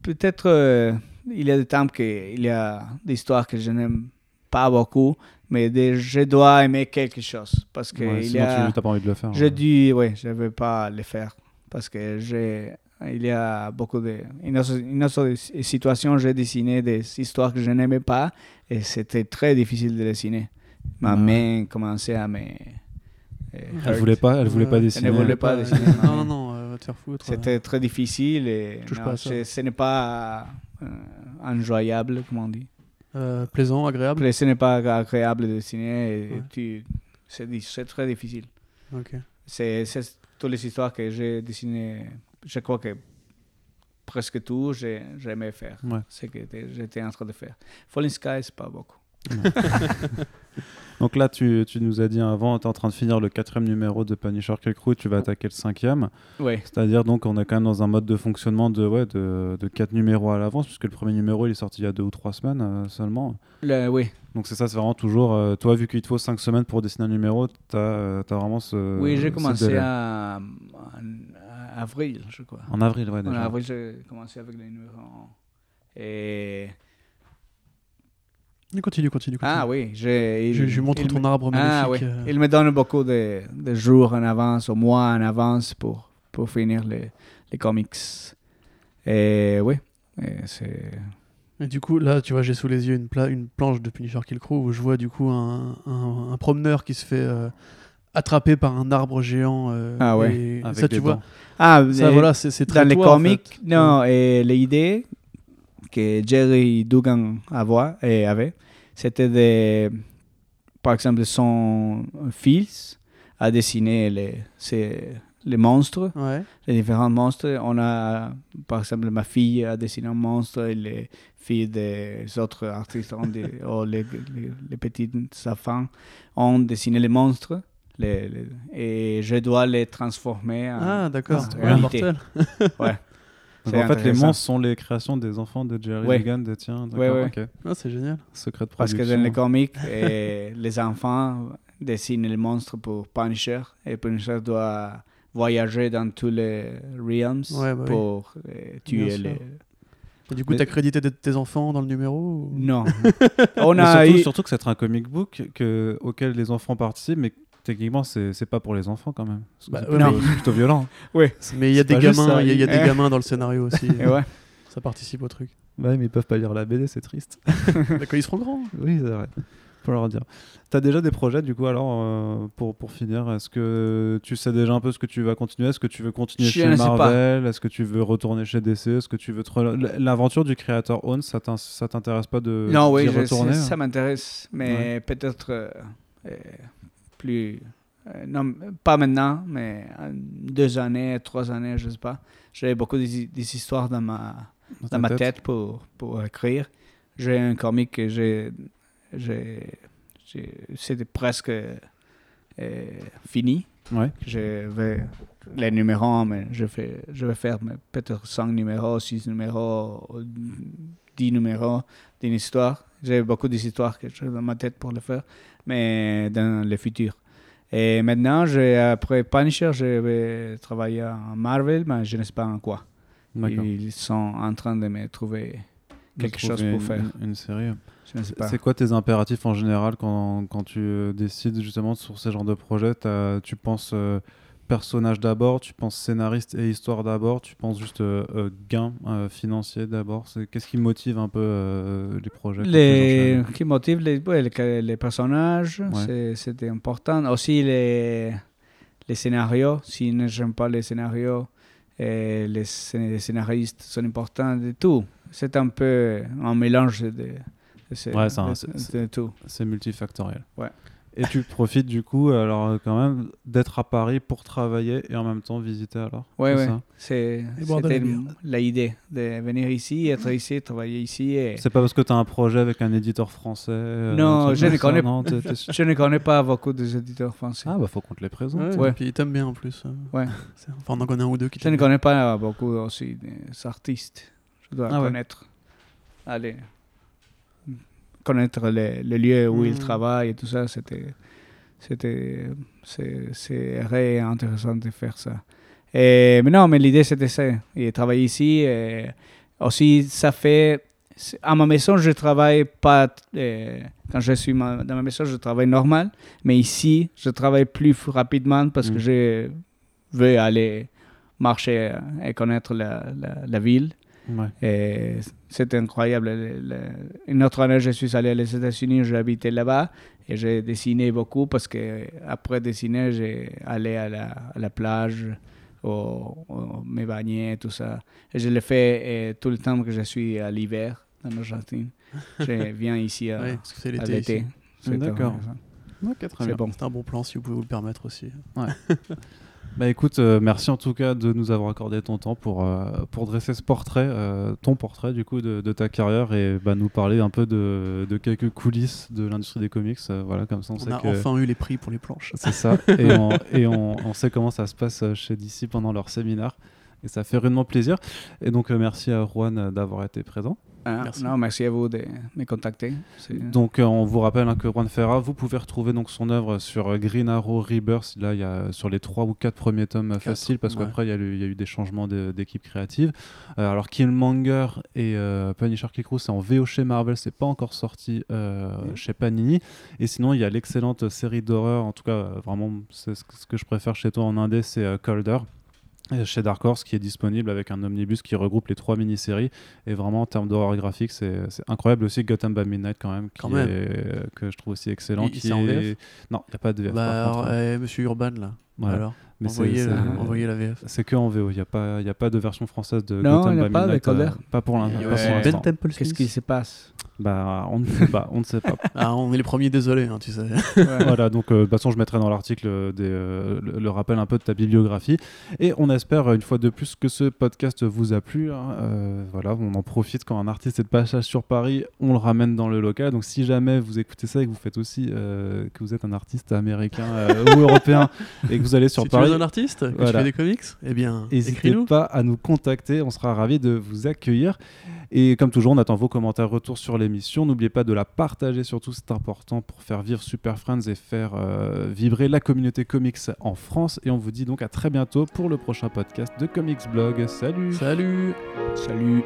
peut-être. Il y a des temps qu'il y a des histoires que je n'aime pas beaucoup, mais des- je dois aimer quelque chose. Parce que Ouais, il y a. tu t'as pas envie de le faire. Je ouais. dis, oui, je ne vais pas le faire parce que j'ai, il y a beaucoup de, une autre, une autre situation, j'ai dessiné des histoires que je n'aimais pas et c'était très difficile de dessiner. Ma Ouais. main commençait à me. euh, Elle voulait pas, elle voulait pas dessiner. Elle ne voulait pas dessiner. Non, non, non, va te faire foutre. C'était très difficile et non, pas ce, n'est pas enjoyable, comme on dit. Euh, plaisant, agréable. Ce n'est pas agréable de dessiner et Ouais. tu, c'est, c'est très difficile. C'est, c'est toutes les histoires que j'ai dessinées. Je crois que presque tout, j'ai, j'aimais faire. Ouais. Ce que j'étais en train de faire. Falling Sky, c'est pas beaucoup. Donc là, tu, tu nous as dit avant, tu es en train de finir le quatrième numéro de Punisher Kill Crew, tu vas attaquer le cinquième. Oui, C'est-à-dire, donc, on est quand même dans un mode de fonctionnement de, ouais, de, de quatre numéros à l'avance, puisque le premier numéro, il est sorti il y a deux ou trois semaines euh, seulement. le, oui. Donc, c'est ça, c'est vraiment toujours. euh, toi, vu qu'il te faut cinq semaines pour dessiner un numéro, tu as, vraiment ce. oui, j'ai commencé à, en avril, je crois. En avril, ouais, En déjà. avril, j'ai commencé avec les numéros. Et... Continue, continue, continue. Ah oui, j'ai, il- Je, je lui montre ton me- arbre Ah magnifique. oui, euh. il me donne beaucoup de, de jours en avance, au mois en avance pour, pour finir les, les comics. Et oui, c'est... Et du coup, là, tu vois, j'ai sous les yeux une, pla- une planche de Punisher Kill Crew où je vois du coup un, un- un promeneur qui se fait euh, attrapé par un arbre géant. euh, Ah ouais. et Avec ça, des tu vois. Ah, Ça, voilà, c'est c'est très dans les en comics, fait. non, et l'idée que Jerry Dugan avait, avait c'était de, par exemple, son fils a dessiné les, les monstres, Ouais. les différents monstres. On a, par exemple, ma fille a dessiné un monstre et les filles des autres artistes, ont des- ou les, les, les petits enfants ont dessiné les monstres. les- et je dois les transformer en, Ah, d'accord. en Ouais. Ouais. Donc en fait, les monstres sont les créations des enfants de Jerry Ouais. Dugan, des tiens. Ouais, ouais. ok. Ah, c'est génial. Secret de Parce que dans les comics, les enfants dessinent les monstres pour Punisher et Punisher doit voyager dans tous les realms Ouais, bah oui. pour eh, tuer les. Et du coup, Mais- t'as crédité de- tes enfants dans le numéro ou- Non. On a surtout, eu- surtout que c'est un comic book que, auquel les enfants participent, mais techniquement, c'est c'est pas pour les enfants quand même. Bah, c'est ouais, plutôt, plutôt violent. Mais il y a des gamins, il y a, il y a des gamins dans le scénario aussi. Et ouais. Ça participe au truc. Ouais, mais ils peuvent pas lire la BD, c'est triste. Bah, Quand ils seront grands. oui, c'est vrai. Faut leur dire. T'as déjà des projets, du coup, alors, euh, pour, pour finir? Est-ce que tu sais déjà un peu ce que tu vas continuer? Est-ce que tu veux continuer chez. Marvel? Est-ce que tu veux retourner chez DC Est-ce que tu veux te L'aventure du créateur Own, ça t'in- ça t'intéresse pas de non, oui, je- retourner? ça, hein ça m'intéresse, mais peut-être euh, euh, plus. euh, non, pas maintenant, mais deux années, trois années, je sais pas. J'ai beaucoup des, des histoires dans ma, Dans ma tête? pour, pour écrire. J'ai un comic que j'ai. j'ai- j'ai- C'était presque euh, fini. Ouais. Je vais. Les numéros, mais je, fais, je vais faire peut-être 5 numéros, 6 numéros, 10 numéros d'une histoire. J'ai beaucoup d'histoires que j'ai dans ma tête pour le faire, mais dans le futur. Et maintenant, après Punisher, je vais travailler en Marvel, mais je ne sais pas en quoi. Ils sont en train de me trouver quelque chose pour une- faire. Une, série. C'est quoi tes impératifs en général quand, quand tu euh, décides justement sur ce genre de projet? T'as- Tu penses euh, personnage d'abord, tu penses scénariste et histoire d'abord, tu penses juste euh, euh, gain euh, financier d'abord Qu'est-ce qui motive un peu les projets les qui motivent les, ouais, les, les personnages, Ouais. c'est- important. Aussi les, les scénarios, si je n'aime pas les scénarios, les, scé- les scénaristes sont importants de tout. C'est un peu un mélange de, de, Ouais, de tout. C'est multifactoriel. Ouais. Et tu profites du coup, alors quand même, d'être à Paris pour travailler et en même temps visiter alors Ouais, c'est ouais. ça? C'est, l'idée de venir ici, être ici, travailler ici. Et... C'est pas parce que tu as un projet avec un éditeur français euh, Non, je ne connais- non, Je ne connais pas beaucoup des éditeurs français. Ah bah faut qu'on te les présente. Ouais, Ouais. Et puis ils t'aiment bien en plus. euh. Ouais. Enfin, on en connaît un ou deux qui Je ne connais pas beaucoup aussi des artistes. Je dois Ah ouais. connaître. Allez. Connaître les lieux où ils Mhm. travaillent et tout ça, c'était. C'était. C'est très intéressant de faire ça. Et, mais non, mais l'idée c'était ça. Et travailler ici. Et aussi, ça fait. À ma maison, je travaille pas. euh, quand je suis ma- dans ma maison, je travaille normal. Mais ici, je travaille plus rapidement parce que Mhm. je veux aller marcher et connaître la, la, la ville. Ouais. Et c'était incroyable. Le- le- Une autre année, je suis allé aux États-Unis, j'ai habité là-bas et j'ai dessiné beaucoup parce que après dessiner, j'ai allé à la, à la plage, au, au- me baigner, tout ça. Et je le fais euh, tout le temps que je suis à l'hiver en Argentine. Je viens ici à, Ouais, parce que c'est à l'été. ici. C'est D'accord. C'est. C'est un bon plan si vous pouvez vous le permettre aussi. Bah écoute, euh, merci en tout cas de nous avoir accordé ton temps pour, euh, pour dresser ce portrait, euh, ton portrait du coup de, de ta carrière et bah, nous parler un peu de, de quelques coulisses de l'industrie des comics. voilà, comme ça on, On sait a que enfin eu les prix pour les planches. c'est ça et, on, et on, on sait comment ça se passe chez DC pendant leur séminaire. Et ça fait rudement plaisir. Et donc, merci à Juan d'avoir été présent. Ah, Merci. Non, merci à vous de me contacter. Donc, euh, on vous rappelle hein, que Juan Ferra, vous pouvez retrouver donc son œuvre sur euh, Green Arrow Rebirth. Là, il y a sur les trois ou quatre premiers tomes euh, Quatre, faciles, parce ouais. qu'après, il y, a eu- il y a eu des changements de- d'équipe créative. Euh, alors, Killmonger et euh, Punisher Kick c'est en VO chez Marvel, c'est pas encore sorti euh, chez Panini. Et sinon, il y a l'excellente série d'horreur, en tout cas, euh, vraiment, c'est ce que- je préfère chez toi en indé, c'est euh, Colder. Chez Dark Horse qui est disponible avec un omnibus qui regroupe les trois mini-séries et vraiment en termes d'horreur graphique c'est c'est incroyable aussi Gotham by Midnight quand même, qui Quand même. est- que je trouve aussi excellent Il- qui c'est en VF non il n'y a pas de VF Bah, par alors, contre, hein. Monsieur Urban là. Voilà. Alors, mais envoyez, la- envoyez la VF. c'est que en VO il n'y a, pas- y a pas de version française de Non, Gotham y a by pas Midnight Calder. euh, pas pour l'in- pas Ouais. Ouais. l'instant. Ben Temple Qu'est-ce qui se passe bah, on ne sait pas on ne sait pas Ah, on est les premiers, désolé, hein, tu sais. voilà, donc euh, de toute façon, je mettrai dans l'article euh, euh, le, le rappel un peu de ta bibliographie. Et on espère euh, une fois de plus que ce podcast vous a plu. hein. Euh, voilà, on en profite quand un artiste est de passage sur Paris, on le ramène dans le local. Donc si jamais vous écoutez ça et que vous faites aussi euh, que vous êtes un artiste américain euh, ou européen et que vous allez sur si Paris, tu es un artiste, que tu fais des comics, eh bien, N'hésitez pas à nous contacter, on sera ravis de vous accueillir. Et comme toujours, on attend vos commentaires, retours sur l'émission. N'oubliez pas de la partager, surtout c'est important pour faire vivre Super Friends et faire euh, vibrer la communauté comics en France. Et on vous dit donc à très bientôt pour le prochain podcast de Comics Blog. Salut Salut Salut